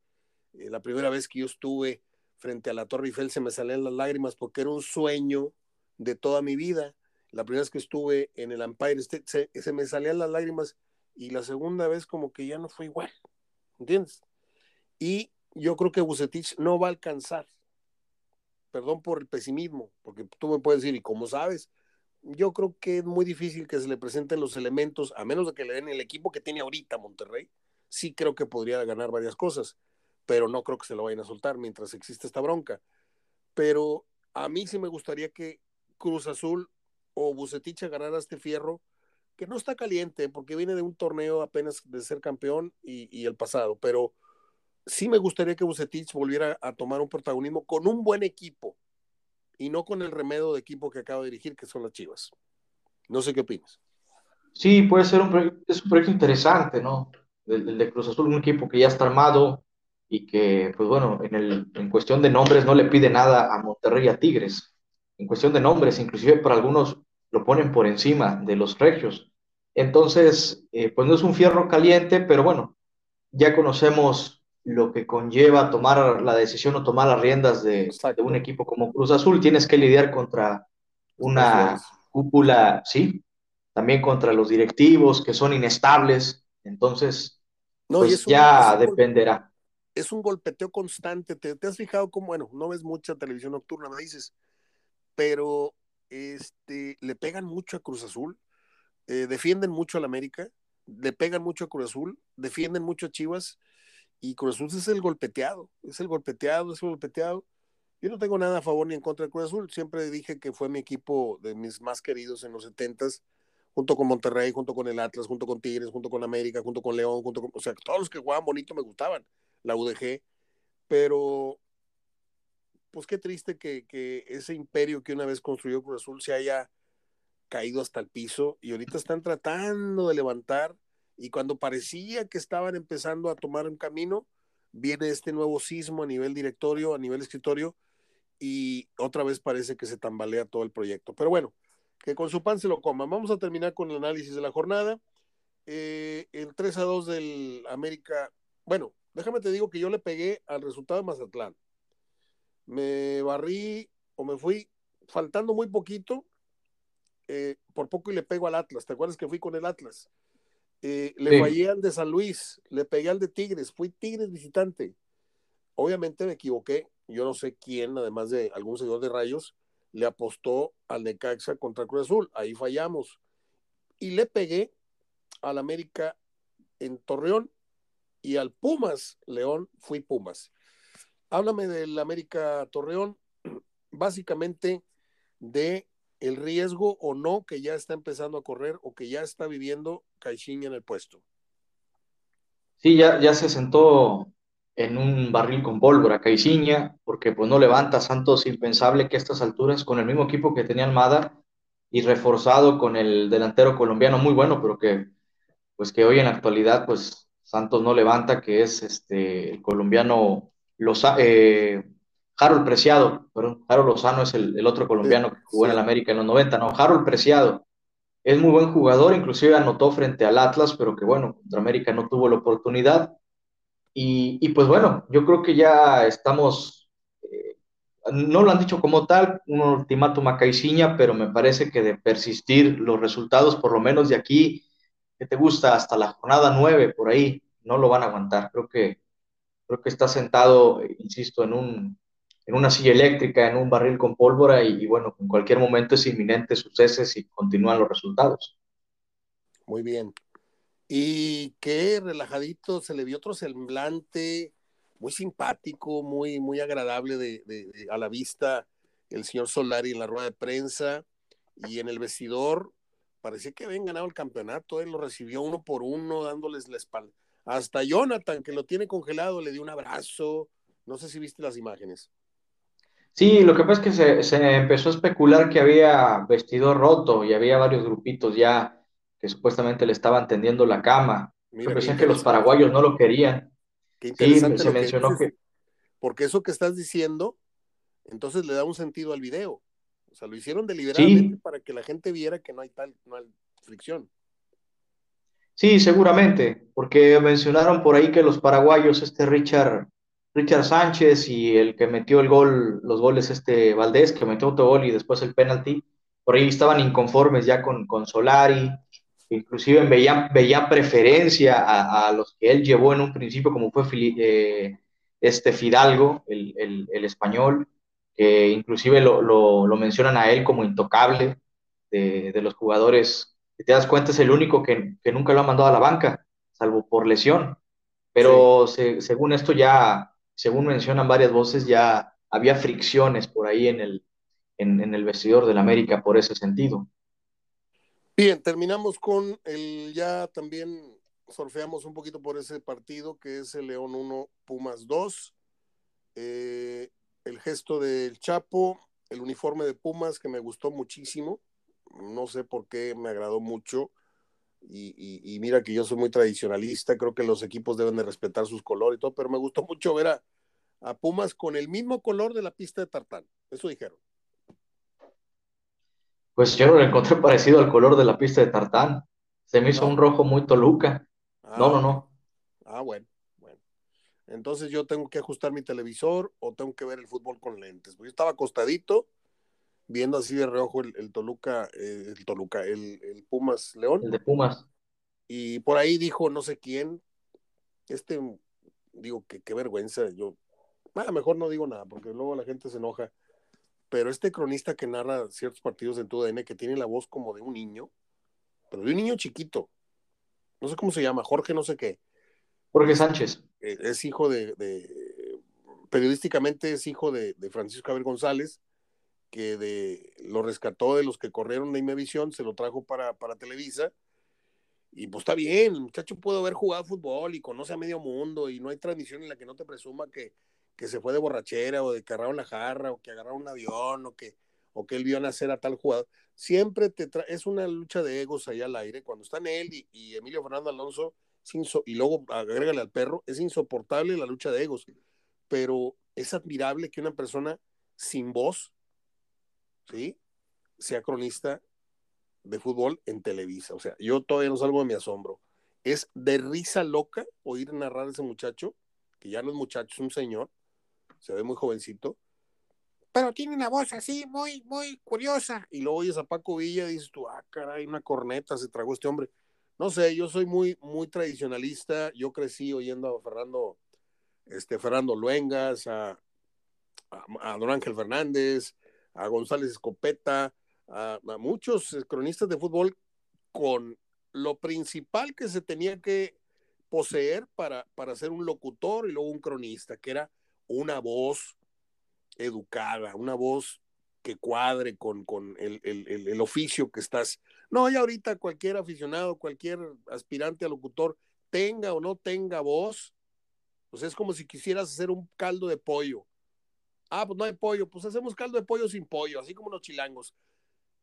eh, la primera vez que yo estuve frente a la Torre Eiffel se me salían las lágrimas porque era un sueño de toda mi vida. La primera vez que estuve en el Empire State se, me salían las lágrimas y la segunda vez como que ya no fue igual, ¿entiendes? Y yo creo que Bucetich no va a alcanzar. Perdón por el pesimismo, porque tú me puedes decir, ¿y cómo sabes? Yo creo que es muy difícil que se le presenten los elementos, a menos de que le den el equipo que tiene ahorita Monterrey. Sí creo que podría ganar varias cosas pero no creo que se lo vayan a soltar mientras existe esta bronca. Pero a mí sí me gustaría que Cruz Azul o Bucetich agarrara este fierro, que no está caliente porque viene de un torneo apenas de ser campeón y, el pasado, pero sí me gustaría que Bucetich volviera a tomar un protagonismo con un buen equipo y no con el remedio de equipo que acaba de dirigir, que son las Chivas. No sé qué opinas. Sí, puede ser un, proyecto, es un proyecto interesante, ¿no? El, de Cruz Azul, un equipo que ya está armado, y que, pues bueno, en, el, en cuestión de nombres no le pide nada a Monterrey y a Tigres. En cuestión de nombres, inclusive para algunos lo ponen por encima de los regios. Entonces, eh, pues no es un fierro caliente, pero bueno, ya conocemos lo que conlleva tomar la decisión o tomar las riendas de, de un equipo como Cruz Azul. Tienes que lidiar contra una cúpula, sí, también contra los directivos que son inestables. Entonces, pues ya dependerá es un golpeteo constante. ¿Te, has fijado cómo, bueno, no ves mucha televisión nocturna, me dices, pero este, le pegan mucho a Cruz Azul, eh, defienden mucho al América, le pegan mucho a Cruz Azul, defienden mucho a Chivas, y Cruz Azul es el golpeteado, es el golpeteado, es el golpeteado. Yo no tengo nada a favor ni en contra de Cruz Azul, siempre dije que fue mi equipo de mis más queridos en los setentas, junto con Monterrey, junto con el Atlas, junto con Tigres, junto con América, junto con León, junto con, o sea, todos los que jugaban bonito me gustaban la UDG, pero pues qué triste que, ese imperio que una vez construyó Cruz Azul se haya caído hasta el piso y ahorita están tratando de levantar y cuando parecía que estaban empezando a tomar un camino, viene este nuevo sismo a nivel directorio, a nivel escritorio y otra vez parece que se tambalea todo el proyecto. Pero bueno, que con su pan se lo coman. Vamos a terminar con el análisis de la jornada. Eh, el 3 a 2 del América, bueno, déjame te digo que yo le pegué al resultado de Mazatlán. Me barrí o me fui faltando muy poquito eh, por poco y le pego al Atlas. ¿Te acuerdas que fui con el Atlas? Eh, le fallé al de San Luis, le pegué al de Tigres, fui Tigres visitante. Obviamente me equivoqué, yo no sé quién, además de algún seguidor de Rayos, le apostó al Necaxa contra Cruz Azul, ahí fallamos. Y le pegué al América en Torreón y al Pumas León fui Pumas. Háblame del América Torreón, básicamente de el riesgo o no que ya está empezando a correr o que ya está viviendo Caixinha en el puesto. Sí, ya, ya se sentó en un barril con pólvora Caixinha, porque pues no levanta Santos impensable que a estas alturas, con el mismo equipo que tenía Almada y reforzado con el delantero colombiano muy bueno, pero que pues que hoy en la actualidad pues Santos no levanta, que es este el colombiano Loza, eh, Harold Preciado, perdón, Harold Lozano es el, otro colombiano que jugó en el América en los 90, no, Harold Preciado. Es muy buen jugador, inclusive anotó frente al Atlas, pero que bueno, contra América no tuvo la oportunidad. Y, pues bueno, yo creo que ya estamos, eh, no lo han dicho como tal, un ultimátum a Caiciña, pero me parece que de persistir los resultados, por lo menos de aquí, que te gusta, hasta la jornada 9, por ahí, no lo van a aguantar. Creo que, creo que está sentado, insisto, en un, en una silla eléctrica, en un barril con pólvora y, bueno, en cualquier momento es inminente sucesos y continúan los resultados. Muy bien. Y qué relajadito, se le vio otro semblante, muy simpático, muy, muy agradable de, a la vista el señor Solari en la rueda de prensa y en el vestidor. Parecía que habían ganado el campeonato, él lo recibió uno por uno, dándoles la espalda. Hasta Jonathan, que lo tiene congelado, le dio un abrazo. No sé si viste las imágenes. Sí, lo que pasa es que se, empezó a especular que había vestido roto y había varios grupitos ya que supuestamente le estaban tendiendo la cama. Mira, Yo que los paraguayos no lo querían. Qué interesante sí, se mencionó que, Porque eso que estás diciendo, entonces le da un sentido al video. O sea, lo hicieron deliberadamente para que la gente viera que no hay tal no hay fricción. Sí, seguramente, porque mencionaron por ahí que los paraguayos, este Richard Richard Sánchez y el que metió el gol, los goles este Valdés, que metió otro gol y después el penalti, por ahí estaban inconformes ya con, con Solari, inclusive veían, veía preferencia a, los que él llevó en un principio, como fue eh, este Fidalgo, el, el, español, que inclusive lo, lo, mencionan a él como intocable de, de, los jugadores. Si te das cuenta, es el único que, que, nunca lo ha mandado a la banca, salvo por lesión. Pero según esto ya según mencionan varias voces, ya había fricciones por ahí en el, en, el vestidor del América por ese sentido. Bien, terminamos con el ya también sorfeamos un poquito por ese partido que es el León 1, Pumas 2. Eh, el gesto del Chapo, el uniforme de Pumas que me gustó muchísimo. No sé por qué me agradó mucho. Y, mira que yo soy muy tradicionalista, creo que los equipos deben de respetar sus colores y todo, pero me gustó mucho ver a, Pumas con el mismo color de la pista de tartán, eso dijeron. Pues yo lo encontré parecido al color de la pista de tartán, se me hizo un rojo muy toluca. no, no, no. Ah, bueno. Entonces yo tengo que ajustar mi televisor o tengo que ver el fútbol con lentes, porque yo estaba acostadito viendo así de reojo el, Toluca, eh, el Toluca, el, Pumas León. El de Pumas. Y por ahí dijo no sé quién, este, digo, que qué vergüenza, yo, a lo mejor no digo nada, porque luego la gente se enoja, pero este cronista que narra ciertos partidos en TUDN, que tiene la voz como de un niño, pero de un niño chiquito, no sé cómo se llama, Jorge no sé qué. Jorge Sánchez. Eh, es hijo de, periodísticamente es hijo de, de Francisco Javier González, que de, lo rescató de los que corrieron de Imevisión, se lo trajo para, para Televisa. Y pues está bien, el muchacho puede haber jugado fútbol y conoce a medio mundo y no hay transmisión en la que no te presuma que, que se fue de borrachera o de que agarraron la jarra o que agarraron un avión o que, o que él vio nacer a tal jugador. Siempre te es una lucha de egos ahí al aire. Cuando están él y, Emilio Fernando Alonso, y luego agrégale al perro, es insoportable la lucha de egos. Pero es admirable que una persona sin voz ¿sí? sea cronista de fútbol en Televisa. O sea, yo todavía no salgo de mi asombro. Es de risa loca oír narrar a ese muchacho, que ya no es muchacho, es un señor, se ve muy jovencito, pero tiene una voz así muy, muy curiosa. Y luego oyes a Paco Villa y dices tú, ah, caray, una corneta se tragó este hombre. No sé, yo soy muy, muy tradicionalista. Yo crecí oyendo a Fernando, este, Fernando Luengas, a, Don Ángel Fernández, a González Escopeta, a, a muchos cronistas de fútbol con lo principal que se tenía que poseer para, para ser un locutor y luego un cronista, que era una voz educada, una voz que cuadre con, con el, el, el, oficio que estás. No, ya ahorita cualquier aficionado, cualquier aspirante a locutor, tenga o no tenga voz, pues es como si quisieras hacer un caldo de pollo. Ah, pues no hay pollo, pues hacemos caldo de pollo sin pollo, así como los chilangos.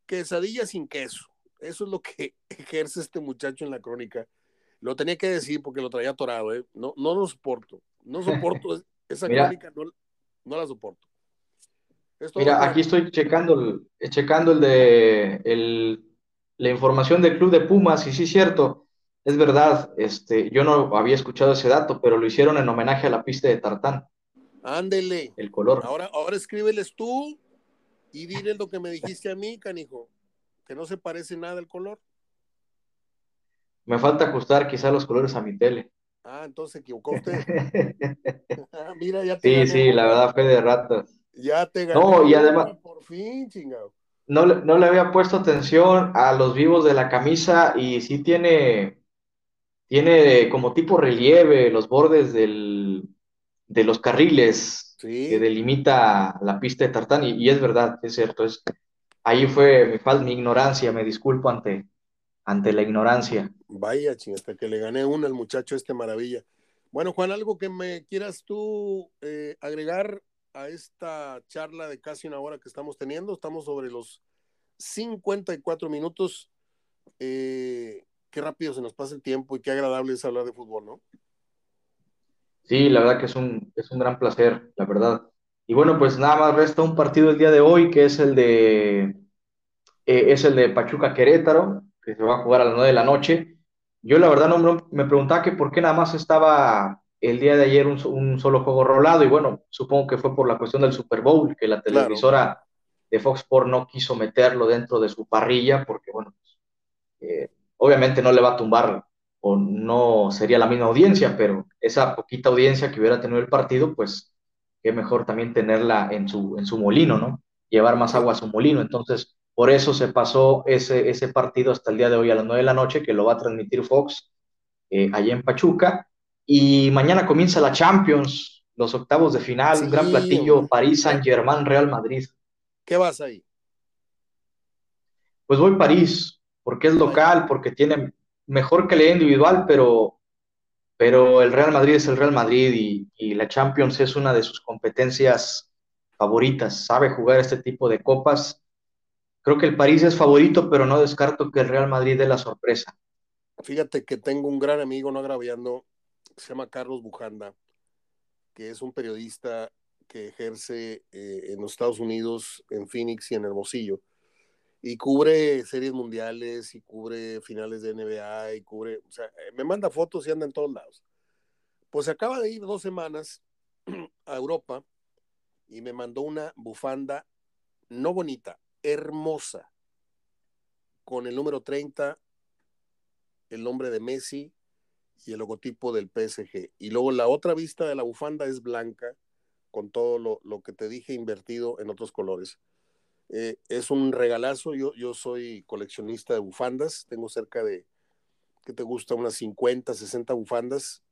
Quesadilla sin queso. Eso es lo que ejerce este muchacho en la crónica. Lo tenía que decir porque lo traía atorado, ¿eh? No, no lo soporto. No soporto esa crónica, no, no la soporto. Mira, aquí estoy checando el, checando el de el, la información del Club de Pumas, y sí es cierto, es verdad, este, yo no había escuchado ese dato, pero lo hicieron en homenaje a la pista de Tartán. Ándele. El color. Ahora, ahora escríbeles tú y dile lo que me dijiste a mí, canijo, que no se parece nada el color. Me falta ajustar quizá los colores a mi tele. Ah, entonces se equivocó usted. Ah, mira, ya te Sí, sí, la verdad fue de ratas. Ya te gané. No, y además. Por fin, chingado. No, no le había puesto atención a los vivos de la camisa y sí tiene, tiene como tipo relieve los bordes del, de los carriles que delimita la pista de tartán y, es verdad, es cierto, es, ahí fue mi falta, mi ignorancia, me disculpo ante, ante la ignorancia. Vaya, hasta que le gané una al muchacho este maravilla. Bueno, Juan, algo que me quieras tú eh, agregar a esta charla de casi una hora que estamos teniendo. Estamos sobre los 54 minutos. Eh, qué rápido se nos pasa el tiempo y qué agradable es hablar de fútbol, ¿no? Sí, la verdad que es un, es un gran placer, la verdad. Y bueno, pues nada más resta un partido el día de hoy, que es el de, eh, es el de Pachuca Querétaro, que se va a jugar a las 9 de la noche. Yo la verdad no me preguntaba que por qué nada más estaba el día de ayer un, solo juego rolado y bueno, supongo que fue por la cuestión del Super Bowl, que la televisora de Fox Sports no quiso meterlo dentro de su parrilla porque bueno, pues, eh, obviamente no le va a tumbar o no sería la misma audiencia, pero esa poquita audiencia que hubiera tenido el partido, pues qué mejor también tenerla en su, en su molino, ¿no? Llevar más agua a su molino. Entonces, por eso se pasó ese, ese partido hasta el día de hoy a las 9 de la noche, que lo va a transmitir Fox eh, allá en Pachuca. Y mañana comienza la Champions, los octavos de final, un gran platillo, París, Saint Germain, Real Madrid. ¿Qué vas ahí? Pues voy a París, porque es local, porque tiene mejor calidad individual, pero, pero el Real Madrid es el Real Madrid y, y la Champions es una de sus competencias favoritas. Sabe jugar este tipo de copas. Creo que el París es favorito, pero no descarto que el Real Madrid dé la sorpresa. Fíjate que tengo un gran amigo, no agraviando, se llama Carlos Bujanda, que es un periodista que ejerce eh, en los Estados Unidos, en Phoenix y en Hermosillo, y cubre series mundiales y cubre finales de NBA y cubre, o sea, eh, me manda fotos y anda en todos lados. Pues acaba de ir dos semanas a Europa y me mandó una bufanda no bonita, hermosa, con el número 30, el nombre de Messi y el logotipo del PSG. Y luego la otra vista de la bufanda es blanca, con todo lo, que te dije invertido en otros colores. Eh, es un regalazo, yo, yo soy coleccionista de bufandas, tengo cerca de, ¿qué te gusta? Unas 50, 60 bufandas.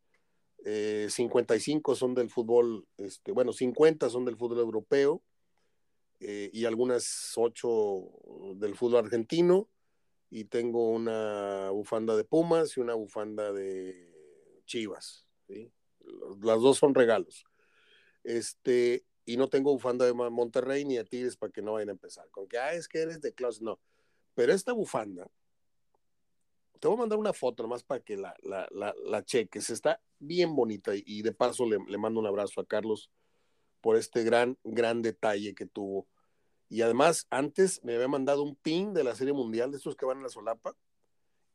55 eh, son del fútbol, este, bueno, 50 son del fútbol europeo eh, y algunas 8 del fútbol argentino y tengo una bufanda de Pumas y una bufanda de Chivas. Las dos son regalos. Este, y no tengo bufanda de Monterrey ni de Tigres para que no vayan a empezar. Con que, ah, es que eres de Klaus. No. Pero esta bufanda, te voy a mandar una foto nomás para que la, la, la, cheques. Está bien bonita y, de paso le, le, mando un abrazo a Carlos por este gran, gran detalle que tuvo y además, antes me había mandado un pin de la Serie Mundial, de estos que van a la solapa,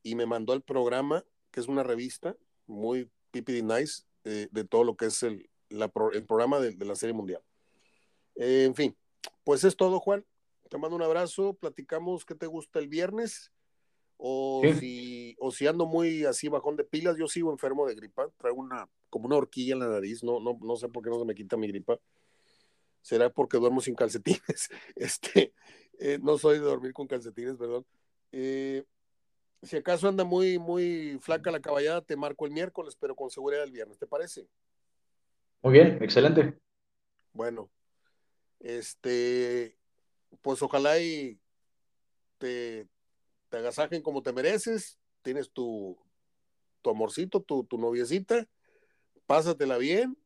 y me mandó el programa, que es una revista muy pipidi nice, eh, de todo lo que es el, el programa de, la Serie Mundial. Eh, en fin, pues es todo, Juan. Te mando un abrazo, platicamos qué te gusta el viernes. O, si, o si ando muy así bajón de pilas, yo sigo enfermo de gripa, traigo una, como una horquilla en la nariz, no, no, no sé por qué no se me quita mi gripa. Será porque duermo sin calcetines. Este, eh, no soy de dormir con calcetines, perdón. Eh, si acaso anda muy, muy flaca la caballada, te marco el miércoles, pero con seguridad el viernes, ¿te parece? Muy bien, excelente. Bueno, este, pues ojalá y te, te agasajen como te mereces, tienes tu, tu amorcito, tu, tu noviecita, pásatela bien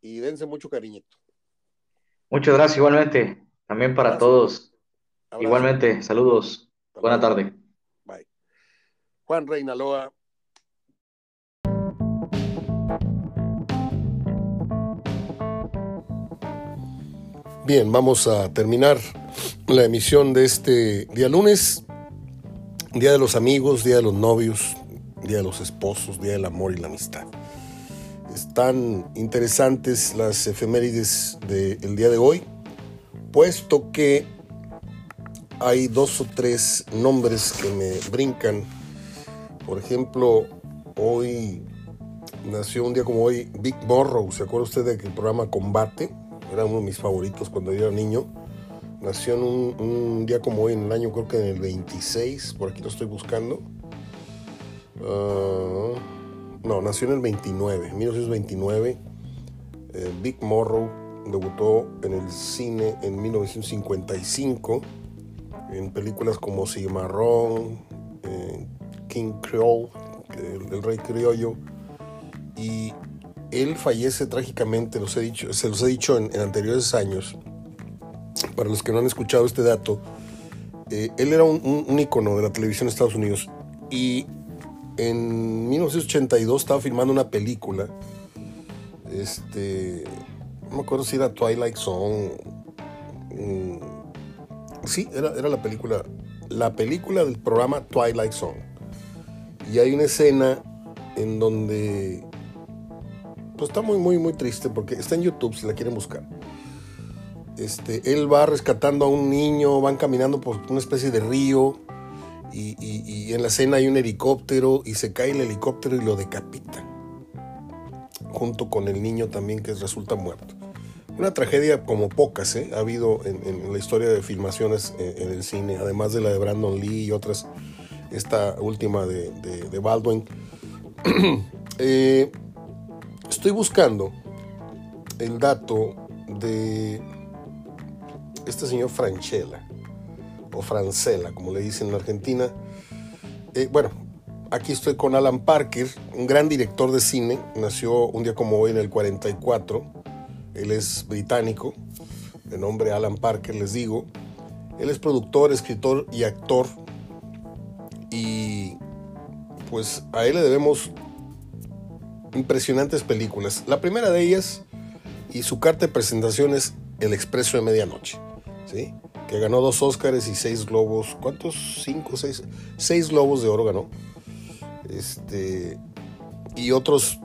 y dense mucho cariñito. Muchas gracias igualmente, también para todos. Igualmente, saludos. Buena tarde. Juan Reinaloa. Bien, vamos a terminar la emisión de este día lunes, Día de los amigos, Día de los novios, Día de los esposos, Día del amor y la amistad. Están interesantes las efemérides del día de hoy, puesto que hay dos o tres nombres que me brincan por ejemplo, hoy nació un día como hoy Big Morrow. ¿Se acuerda usted de que el programa Combate? Era uno de mis favoritos cuando yo era niño. Nació en un, día como hoy, en el año creo que en el 26, por aquí lo estoy buscando. Ah, no, nació en el 29, 1929. Eh, Big Morrow debutó en el cine en 1955 en películas como Cimarrón, eh, King Creole, el, rey criollo, y él fallece trágicamente, los he dicho, se los he dicho en, anteriores años. Para los que no han escuchado este dato, eh, él era un, un, ícono de la televisión de Estados Unidos y en 1982 estaba filmando una película. Este, no me acuerdo si era Twilight Zone. Mm, sí, era, era la película. La película del programa Twilight Zone y hay una escena en donde pues está muy muy muy triste porque está en YouTube si la quieren buscar. Este, él va rescatando a un niño, van caminando por una especie de río y, en la escena hay un helicóptero y se cae el helicóptero y lo decapita. Junto con el niño también que resulta muerto. Una tragedia como pocas ¿eh? ha habido en, la historia de filmaciones en, eh, en, el cine, además de la de Brandon Lee y otras esta última de, Baldwin. Eh, estoy buscando el dato de este señor Franchella, o Francella, como le dicen en Argentina. Eh, bueno, aquí estoy con Alan Parker, un gran director de cine, nació un día como hoy en el 44, él es británico, de nombre Alan Parker, les digo. Él es productor, escritor y actor y pues a él le debemos impresionantes películas. La primera de ellas y su carta de presentación es El Expreso de Medianoche, ¿sí? Que ganó dos Óscares y seis globos. ¿Cuántos? Cinco, seis. Seis globos de oro ganó. Este, y otros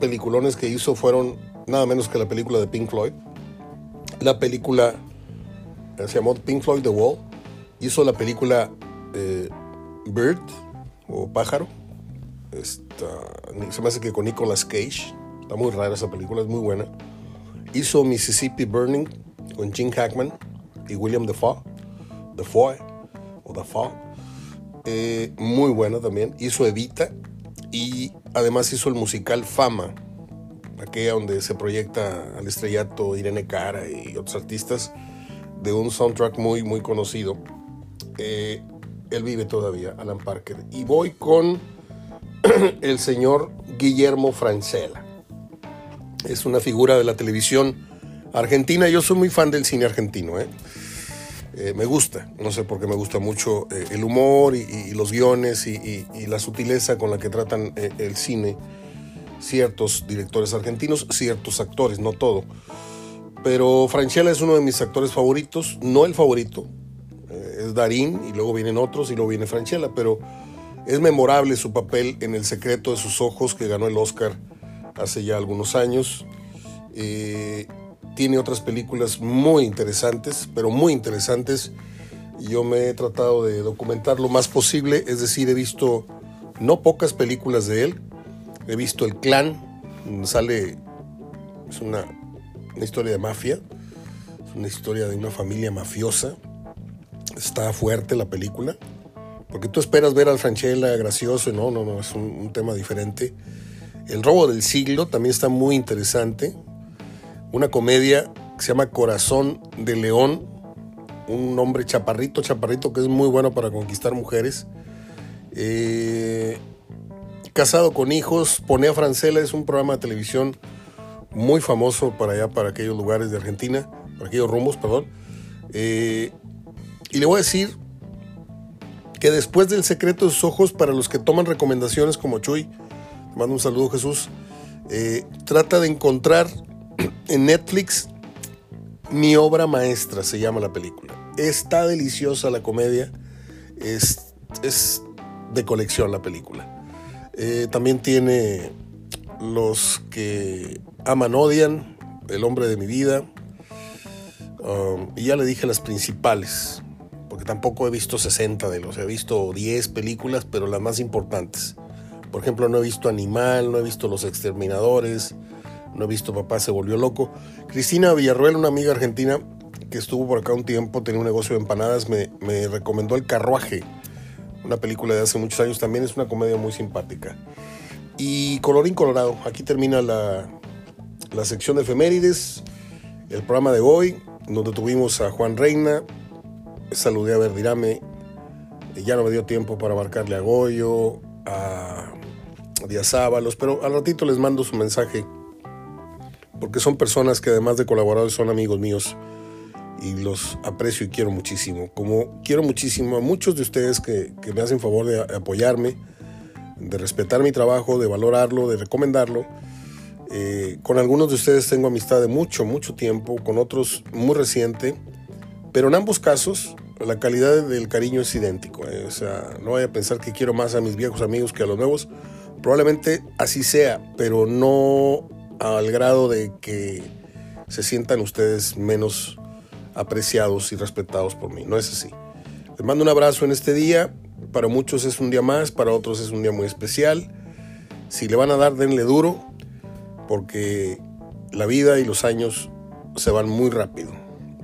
peliculones que hizo fueron nada menos que la película de Pink Floyd. La película se llamó Pink Floyd The Wall. Hizo la película eh, Bird o Pájaro. se me hace que con Nicolas Cage. Está muy rara esa película, es muy buena. Hizo Mississippi Burning con Jim Hackman y William Dafoe. Dafoe o Dafoe. Eh, muy buena también. Hizo Evita y además hizo el musical Fama, aquella donde se proyecta al estrellato Irene Cara y otros artistas de un soundtrack muy, muy conocido. Eh, él vive todavía, Alan Parker. Y voy con el señor Guillermo Francella. Es una figura de la televisión argentina. Yo soy muy fan del cine argentino. ¿eh? Eh, me gusta, no sé por qué me gusta mucho eh, el humor y, los guiones y, la sutileza con la que tratan el cine ciertos directores argentinos, ciertos actores, no todo. Pero Francella es uno de mis actores favoritos, no el favorito, es Darín y luego vienen otros y luego viene Franchella, pero es memorable su papel en El secreto de sus ojos que ganó el Oscar hace ya algunos años. Tiene otras películas muy interesantes, pero muy interesantes. Yo me he tratado de documentar lo más posible, es decir, he visto no pocas películas de él. He visto El Clan, sale, es una, una historia de mafia, es una historia de una familia mafiosa. Está fuerte la película, porque tú esperas ver al Franchella gracioso, no, no, no, es un, un tema diferente. El robo del siglo también está muy interesante. Una comedia que se llama Corazón de León. Un hombre chaparrito, chaparrito que es muy bueno para conquistar mujeres. Eh, casado con hijos, Ponea Francela es un programa de televisión muy famoso para allá, para aquellos lugares de Argentina, para aquellos rumbos, perdón. Eh, y le voy a decir que después del secreto de sus ojos, para los que toman recomendaciones como Chuy, mando un saludo Jesús, eh, trata de encontrar en Netflix mi obra maestra, se llama la película. Está deliciosa la comedia, es, es de colección la película. Eh, también tiene Los que aman, odian, El hombre de mi vida, um, y ya le dije las principales, porque tampoco he visto 60 de los, he visto 10 películas, pero las más importantes. Por ejemplo, no he visto Animal, no he visto Los Exterminadores, no he visto Papá se volvió loco. Cristina Villarruel, una amiga argentina que estuvo por acá un tiempo, tenía un negocio de empanadas, me, me recomendó El Carruaje, una película de hace muchos años, también es una comedia muy simpática. Y Colorín Colorado, aquí termina la, la sección de efemérides, el programa de hoy, donde tuvimos a Juan Reina, saludé a Verdirame, ya no me dio tiempo para marcarle a Goyo, a Díaz Ábalos, pero al ratito les mando su mensaje, porque son personas que además de colaboradores son amigos míos y los aprecio y quiero muchísimo. Como quiero muchísimo a muchos de ustedes que, que me hacen favor de apoyarme, de respetar mi trabajo, de valorarlo, de recomendarlo. Eh, con algunos de ustedes tengo amistad de mucho, mucho tiempo, con otros muy reciente, pero en ambos casos la calidad del cariño es idéntico. Eh. O sea, no vaya a pensar que quiero más a mis viejos amigos que a los nuevos. Probablemente así sea, pero no al grado de que se sientan ustedes menos apreciados y respetados por mí. No es así. Les mando un abrazo en este día. Para muchos es un día más, para otros es un día muy especial. Si le van a dar, denle duro, porque la vida y los años se van muy rápido.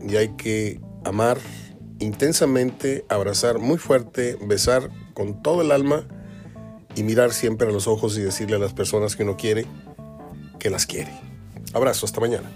Y hay que amar intensamente, abrazar muy fuerte, besar con todo el alma y mirar siempre a los ojos y decirle a las personas que uno quiere que las quiere. Abrazo, hasta mañana.